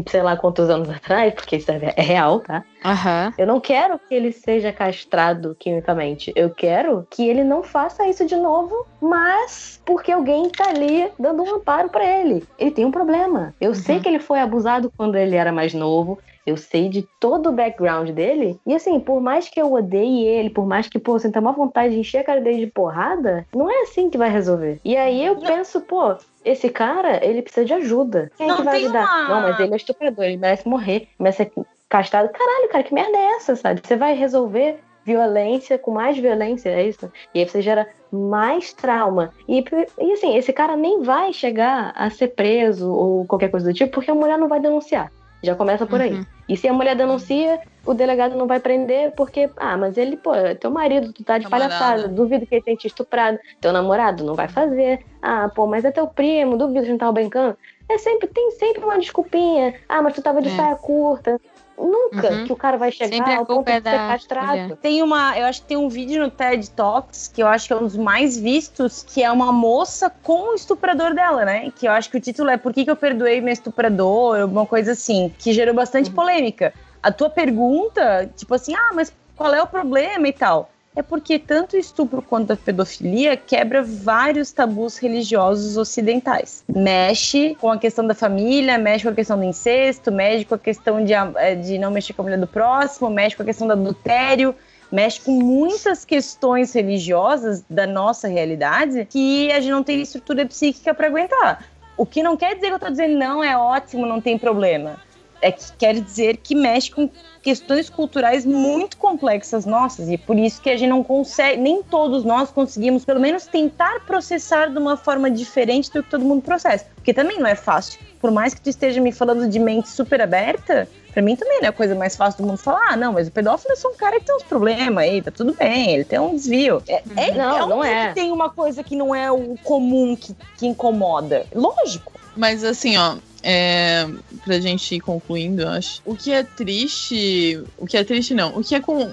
sei lá quantos anos atrás, porque isso é real, tá? Uhum. Eu não quero que ele seja castrado quimicamente. Eu quero que ele não faça isso de novo, mas porque alguém tá ali dando um amparo para ele. Ele tem um problema. Eu uhum. sei que ele foi abusado quando ele era mais novo. Eu sei de todo o background dele. E assim, por mais que eu odeie ele, por mais que, pô, você tenha uma vontade de encher a cara dele de porrada, não é assim que vai resolver. E aí eu não. penso, pô, esse cara, ele precisa de ajuda. Quem não, é que vai ajudar? Uma... Não, mas ele é estuprador, ele merece morrer, merece ser castrado. Caralho, cara, que merda é essa, sabe? Você vai resolver violência com mais violência, é isso? E aí você gera mais trauma. E, e assim, esse cara nem vai chegar a ser preso ou qualquer coisa do tipo, porque a mulher não vai denunciar. Já começa por aí. Uhum. E se a mulher denuncia, o delegado não vai prender porque, ah, mas ele, pô, é teu marido, tu tá de palhaçada, duvido que ele tenha te estuprado. Teu namorado não vai fazer. Ah, pô, mas é teu primo, duvido que gente tava brincando. É sempre, tem sempre uma desculpinha. Ah, mas tu tava de é. saia curta. Nunca uhum. que o cara vai chegar ao ponto de ser castrado. Tem uma, eu acho que tem um vídeo no TED Talks que eu acho que é um dos mais vistos, que é uma moça com o estuprador dela, né? Que eu acho que o título é Por que, que eu perdoei meu estuprador? Uma coisa assim, que gerou bastante uhum. polêmica. A tua pergunta, tipo assim, ah, mas qual é o problema e tal? É porque tanto o estupro quanto a pedofilia quebra vários tabus religiosos ocidentais. Mexe com a questão da família, mexe com a questão do incesto, mexe com a questão de, eh, de não mexer com a mulher do próximo, mexe com a questão do adultério, mexe com muitas questões religiosas da nossa realidade que a gente não tem estrutura psíquica para aguentar. O que não quer dizer que eu estou dizendo não é ótimo, não tem problema. É que quer dizer que mexe com questões culturais muito complexas nossas e por isso que a gente não consegue, nem todos nós conseguimos, pelo menos tentar processar de uma forma diferente do que todo mundo processa, porque também não é fácil. Por mais que tu esteja me falando de mente super aberta, Pra mim também não é a coisa mais fácil do mundo falar, ah, não, mas o pedófilo é só um cara que tem uns problemas aí, tá tudo bem, ele tem um desvio. É, é, não, é não é. Que tem uma coisa que não é o comum que, que incomoda. Lógico. Mas assim, ó, é, pra gente ir concluindo, eu acho. O que é triste. O que é triste, não. O que é com.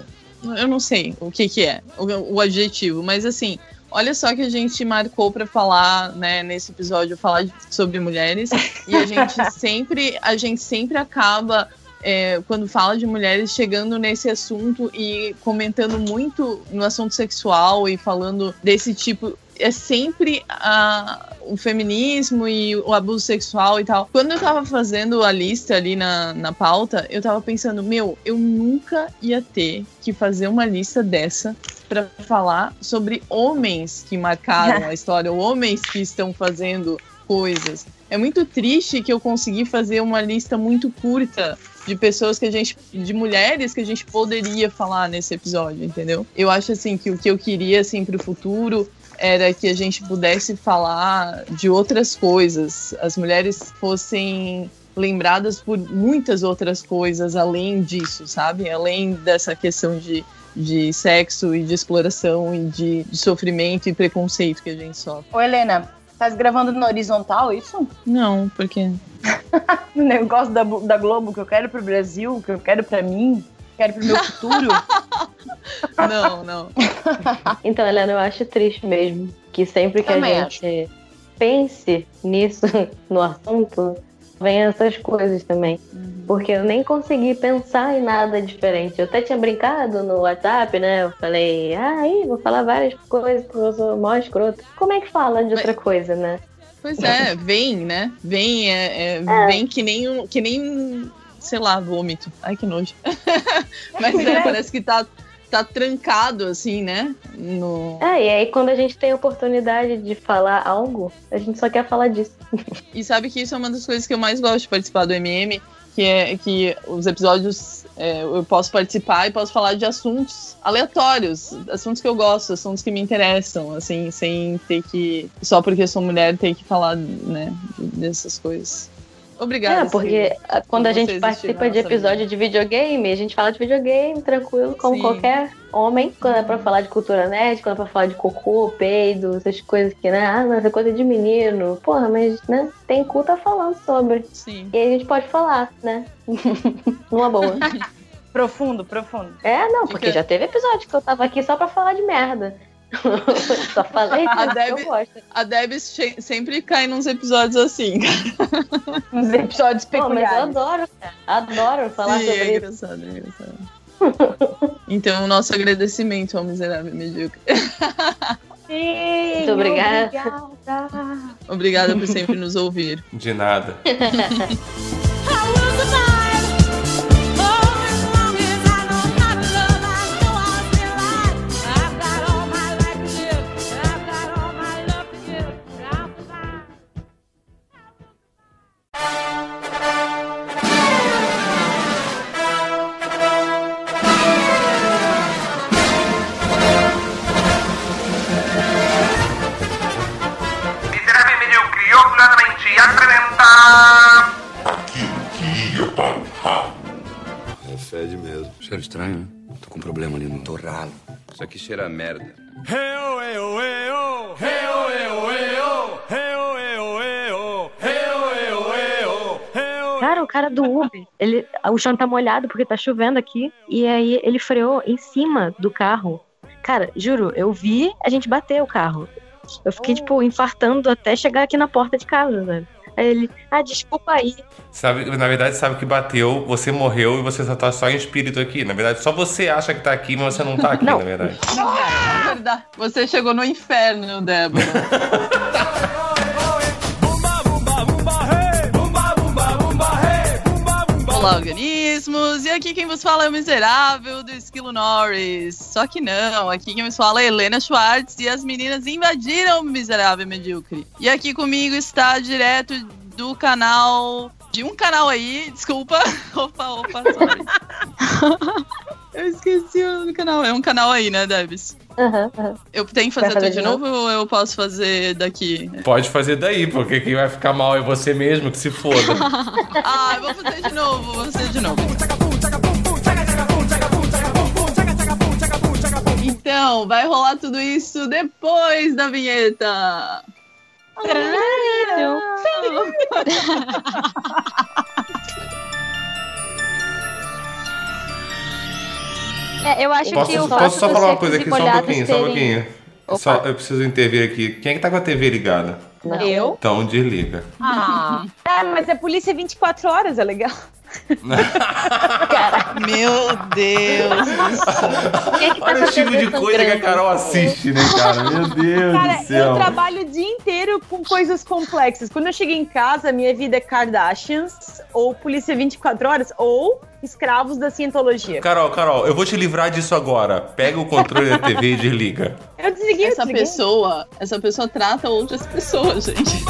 Eu não sei o que, que é, o, o adjetivo, mas assim. Olha só que a gente marcou para falar, né, nesse episódio, falar sobre mulheres, e a gente <laughs> sempre, a gente sempre acaba é, quando fala de mulheres chegando nesse assunto e comentando muito no assunto sexual e falando desse tipo é sempre a, o feminismo e o abuso sexual e tal. Quando eu tava fazendo a lista ali na, na pauta, eu tava pensando, meu, eu nunca ia ter que fazer uma lista dessa para falar sobre homens que marcaram a <laughs> história, homens que estão fazendo coisas. É muito triste que eu consegui fazer uma lista muito curta de pessoas que a gente, de mulheres que a gente poderia falar nesse episódio, entendeu? Eu acho assim que o que eu queria assim para o futuro era que a gente pudesse falar de outras coisas, as mulheres fossem lembradas por muitas outras coisas além disso, sabe? Além dessa questão de, de sexo e de exploração e de, de sofrimento e preconceito que a gente sofre. Ô, Helena, tá gravando no horizontal isso? Não, por quê? <laughs> o negócio da, da Globo que eu quero pro Brasil, que eu quero pra mim quero pro meu futuro. <laughs> não, não. Então, Helena, eu acho triste mesmo que sempre que Também a gente acho. pense nisso, <laughs> no assunto, vem essas coisas também. Uhum. Porque eu nem consegui pensar em nada diferente. Eu até tinha brincado no WhatsApp, né? Eu falei, ah, aí, vou falar várias coisas porque eu sou mó escroto. Como é que fala de outra Mas... coisa, né? Pois é, vem, né? Vem, é, é, é. vem que nem, que nem sei lá, vômito. Ai, que nojo. <laughs> Mas é, parece que tá, tá trancado, assim, né? No... É, e aí quando a gente tem a oportunidade de falar algo, a gente só quer falar disso. e sabe que isso é uma das coisas que eu mais gosto de participar do MM, que é que os episódios é, eu posso participar e posso falar de assuntos aleatórios, assuntos que eu gosto, assuntos que me interessam, assim, sem ter que. Só porque eu sou mulher, ter que falar, né, dessas coisas. Obrigada. É, porque quando a gente participa de episódio de videogame, a gente fala de videogame tranquilo, como Sim. qualquer homem. Quando é pra falar de cultura nerd, quando é pra falar de cocô, peido, essas coisas que, né? Ah, mas é coisa de menino. Porra, mas, né? Tem cu tá falando sobre. Sim. E aí a gente pode falar, né? <laughs> Numa boa. <laughs> profundo, profundo. É, não, porque já teve episódio que eu tava aqui só pra falar de merda. <laughs> Só falei a Deb, A Deb sempre cai nos episódios assim, <laughs> cara. Uns episódios peculiares. Pô, mas eu adoro, cara. Adoro falar Sim, sobre é engraçado, é engraçado. <laughs> então, o nosso agradecimento ao miserável medíocre. Sim, Muito obrigada. obrigada. Obrigada por sempre nos ouvir. De nada. Aquilo que ia para o ralo. É fede mesmo. Cheiro estranho, né? Tô com um problema ali no torralo. Isso aqui cheira a merda. Cara, o cara do Uber, ele, o chão tá molhado porque tá chovendo aqui. E aí ele freou em cima do carro. Cara, juro, eu vi a gente bater o carro. Eu fiquei, tipo, infartando até chegar aqui na porta de casa, velho. Aí ele, ah, desculpa aí. Sabe, na verdade, sabe que bateu, você morreu e você só tá só em espírito aqui. Na verdade, só você acha que tá aqui, mas você não tá aqui, Não. na verdade. <laughs> É verdade. Você chegou no inferno, Débora. <laughs> Olá, organismos! E aqui quem vos fala é o miserável do Esquilo Norris. Só que não, aqui quem vos fala é Helena Schwartz e as meninas invadiram o miserável medíocre. E aqui comigo está direto do canal. De um canal aí, desculpa. <laughs> Opa, opa, sorry. <laughs> Eu esqueci o nome do canal. É um canal aí, né, Debs? Aham, aham. Eu tenho que fazer, fazer tudo de de novo ou eu posso fazer daqui? Pode fazer daí, porque quem vai ficar mal é você mesmo, que se foda. <laughs> Ah, eu vou fazer de novo, vou fazer de novo. Então, vai rolar tudo isso depois da vinheta. <laughs> É, eu acho Posso, que o posso só falar uma coisa aqui, só um pouquinho, só um pouquinho. Só, eu preciso intervir aqui. Quem é que tá com a TV ligada? Eu? Então desliga. Ah. ah, mas é polícia 24 horas, é legal. Meu Deus do céu. Quem é que tá Olha o tipo de coisa que a? Carol assiste, né, cara? Meu Deus Cara, do céu. eu trabalho o dia inteiro com coisas complexas. Quando eu chego em casa, minha vida é Kardashians, ou Polícia 24 Horas, ou Escravos da Cientologia. Carol, Carol, eu vou te livrar disso agora. Pega o controle da TV e desliga. Eu desliguei, eu Essa desliguei. pessoa, essa pessoa trata outras pessoas, gente.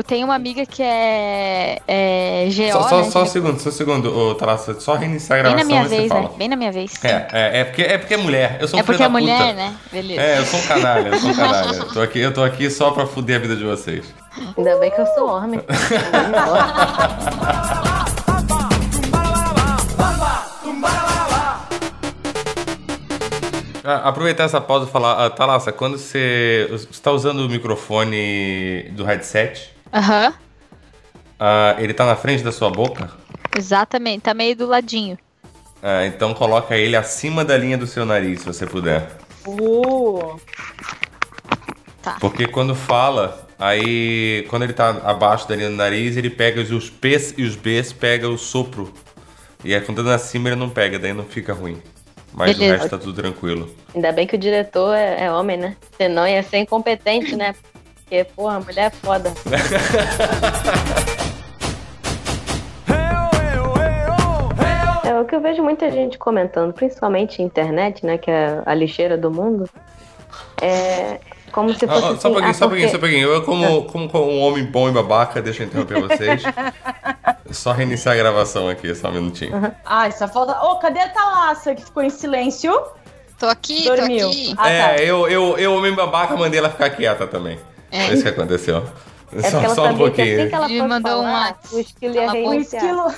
Eu, tenho uma amiga que é, é GO, Só, só, né? só um segundo, só um segundo, ô Talassa. Só reiniciar a Bem na gravação minha e você vez, fala. né? Bem na minha vez. É, é, é, porque, é porque é mulher. Eu sou um É porque é da puta. mulher, né? Beleza. É, eu sou um canalha, eu sou um canalha. <laughs> Eu tô aqui, eu tô aqui só pra fuder a vida de vocês. Ainda bem que eu sou homem. <laughs> Ah, aproveitar essa pausa e falar, ah, Thalassa, quando você está usando o microfone do headset, Aham, ah, ele tá na frente da sua boca, exatamente. Tá meio do ladinho. Ah, então coloca ele acima da linha do seu nariz, se você puder. Uh, Porque quando fala, aí quando ele tá abaixo da linha do nariz, ele pega os P's e os B's pega o sopro. E aí quando tá acima ele não pega, daí não fica ruim. Mas Beleza. o resto tá tudo tranquilo. Ainda bem que o diretor é, é homem, né? Senão ia ser incompetente, né? Porque, porra, a mulher é foda. <laughs> É o que eu vejo muita gente comentando, principalmente na internet, né? Que é a lixeira do mundo. É como se Ah, fosse. ah, assim, só um pouquinho, ah, só um pouquinho, porque- só um pouquinho. Eu, como, como, como um homem bom e babaca, deixa eu interromper vocês. <laughs> Só reiniciar a gravação aqui, só um minutinho. Ai, só falta. Ô, cadê a Thalassa que ficou em silêncio? Tô aqui, Dormiu. tô aqui. Ah, tá. é, eu, eu, eu, homem babaca, mandei ela ficar quieta também. É. Isso que aconteceu. É só porque ela só um que pouquinho. assim que ela mandou um falar, WhatsApp. o esquilo ia Ela O reiniciar. esquilo,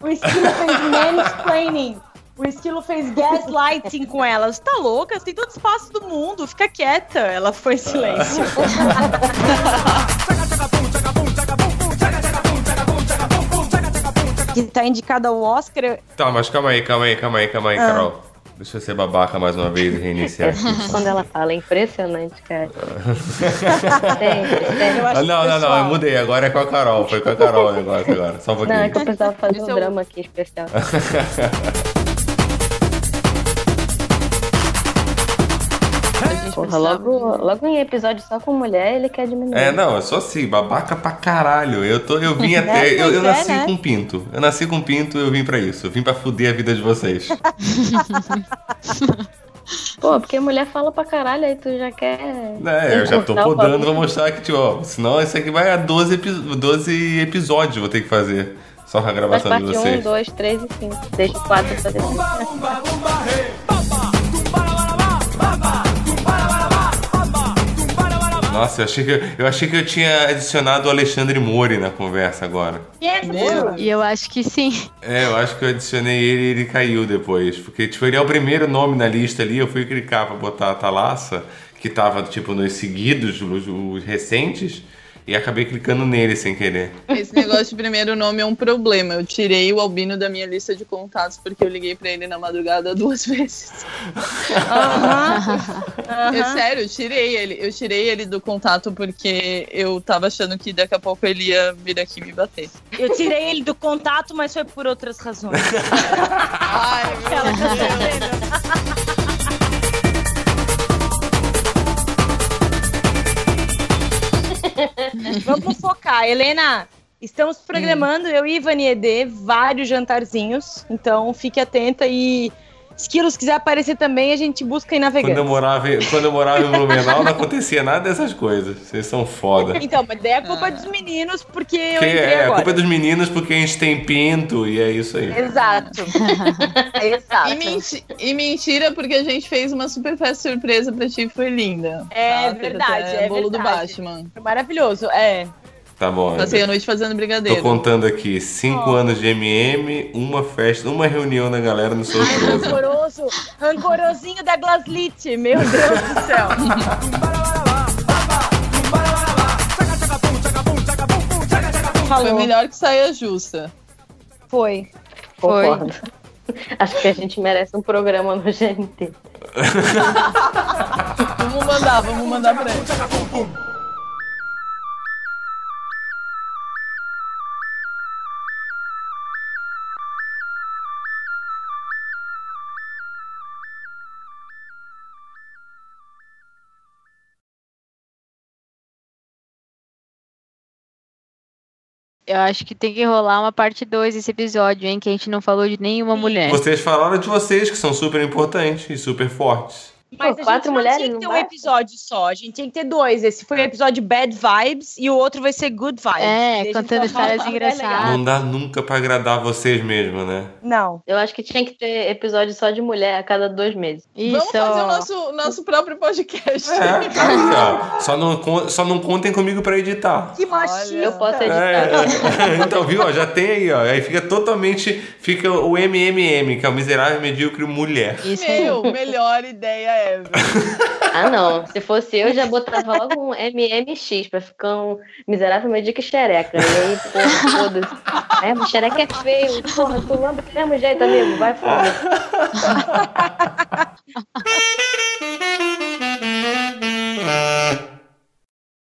o esquilo fez mansplaining. O esquilo fez gaslighting com ela. Você tá louca? Você tem todo espaço do mundo. Fica quieta. Ela foi em silêncio. <laughs> que tá indicada ao Oscar. Tá, mas calma aí, calma aí, calma aí, calma aí, Ah. Carol. Deixa eu ser babaca mais uma vez e reiniciar aqui. <laughs> Quando ela fala, é impressionante, cara. <laughs> sempre, sempre. Eu acho Ah, não, não, não, eu mudei. Agora é com a Carol. Foi com a Carol o negócio agora. Só um Não, é pouquinho. que eu precisava fazer um é drama aqui especial. <laughs> Porra, logo, logo em episódio só com mulher, ele quer diminuir. É, não, eu sou assim, babaca pra caralho. Eu, tô, eu vim <laughs> até. Eu, eu pois é, nasci né? com pinto. Eu nasci com pinto eu vim pra isso. Eu vim pra fuder a vida de vocês. <laughs> Pô, porque mulher fala pra caralho, aí tu já quer. É, eu já tô podando, vou mostrar que, tipo, ó, senão isso aqui vai a 12, epi 12 episódios, vou ter que fazer. Só com a Faz gravação de parte 1, vocês. 2, 3 e 5. Deixa o 4 pra depois. Nossa, eu achei, que, eu achei que eu tinha adicionado o Alexandre Mori na conversa agora. Meu. E eu acho que sim. É, eu acho que eu adicionei ele e ele caiu depois. Porque, tipo, ele é o primeiro nome na lista ali. Eu fui clicar pra botar a Thalassa, que tava, tipo, nos seguidos, os, os recentes e acabei clicando nele sem querer. Esse negócio de primeiro nome é um problema. Eu tirei o Albino da minha lista de contatos porque eu liguei para ele na madrugada duas <laughs> vezes. Uhum. É sério, eu tirei ele. Eu tirei ele do contato porque eu tava achando que daqui a pouco ele ia vir aqui me bater. Eu tirei ele do contato, mas foi por outras razões. <laughs> Ai, meu Vamos focar. Helena, estamos programando, hum. eu e Ivani Ed, vários jantarzinhos. Então fique atenta e Esquilos quiser aparecer também, a gente busca em navegando. Quando eu morava, quando eu morava em <laughs> Blumenau, não acontecia nada dessas coisas. Vocês são foda. Então, mas daí é culpa ah. dos meninos, porque eu que é, agora. a culpa é dos meninos porque a gente tem pinto e é isso aí. Exato. <laughs> Exato. E, menti e, mentira, porque a gente fez uma super festa surpresa pra ti, foi linda. É tá? verdade, é bolo verdade. do Batman. Foi maravilhoso, é. Tá bom. Passei a noite fazendo brigadeiro. Tô contando aqui: cinco oh. anos de MM, uma festa, uma reunião da galera no sorteio. rancoroso, rancorosinho da Glaslit, meu Deus do céu. Foi melhor que saia justa. Foi. Foi. Acho que a gente merece um programa no GNT. <laughs> vamos mandar, vamos mandar pra ele. Eu acho que tem que rolar uma parte 2 desse episódio, hein? Que a gente não falou de nenhuma mulher. Vocês falaram de vocês, que são super importantes e super fortes. Mas Pô, a quatro gente mulheres tinha que ter um episódio só, a gente tinha que ter dois. Esse foi o episódio Bad Vibes e o outro vai ser Good Vibes. É, contando histórias engraçadas. Não dá nunca pra agradar vocês mesmo, né? Não. Eu acho que tinha que ter episódio só de mulher a cada dois meses. Isso. Vamos fazer o nosso, nosso próprio podcast. É, <laughs> aí, ó. Só não, só não contem comigo pra editar. Que machista. Eu posso editar. É, é. <laughs> então, viu? Ó, já tem aí, ó. Aí fica totalmente... Fica o MMM, que é o Miserável Medíocre Mulher. Isso Meu, melhor ideia leve. <laughs> ah, não. Se fosse eu, já botava logo um MMX pra ficar um miserável meio de que xereca. E aí, porra, foda-se. É, o xereca é feio. Porra, tu lamba do mesmo jeito, amigo. Vai, fora. Ah. <laughs>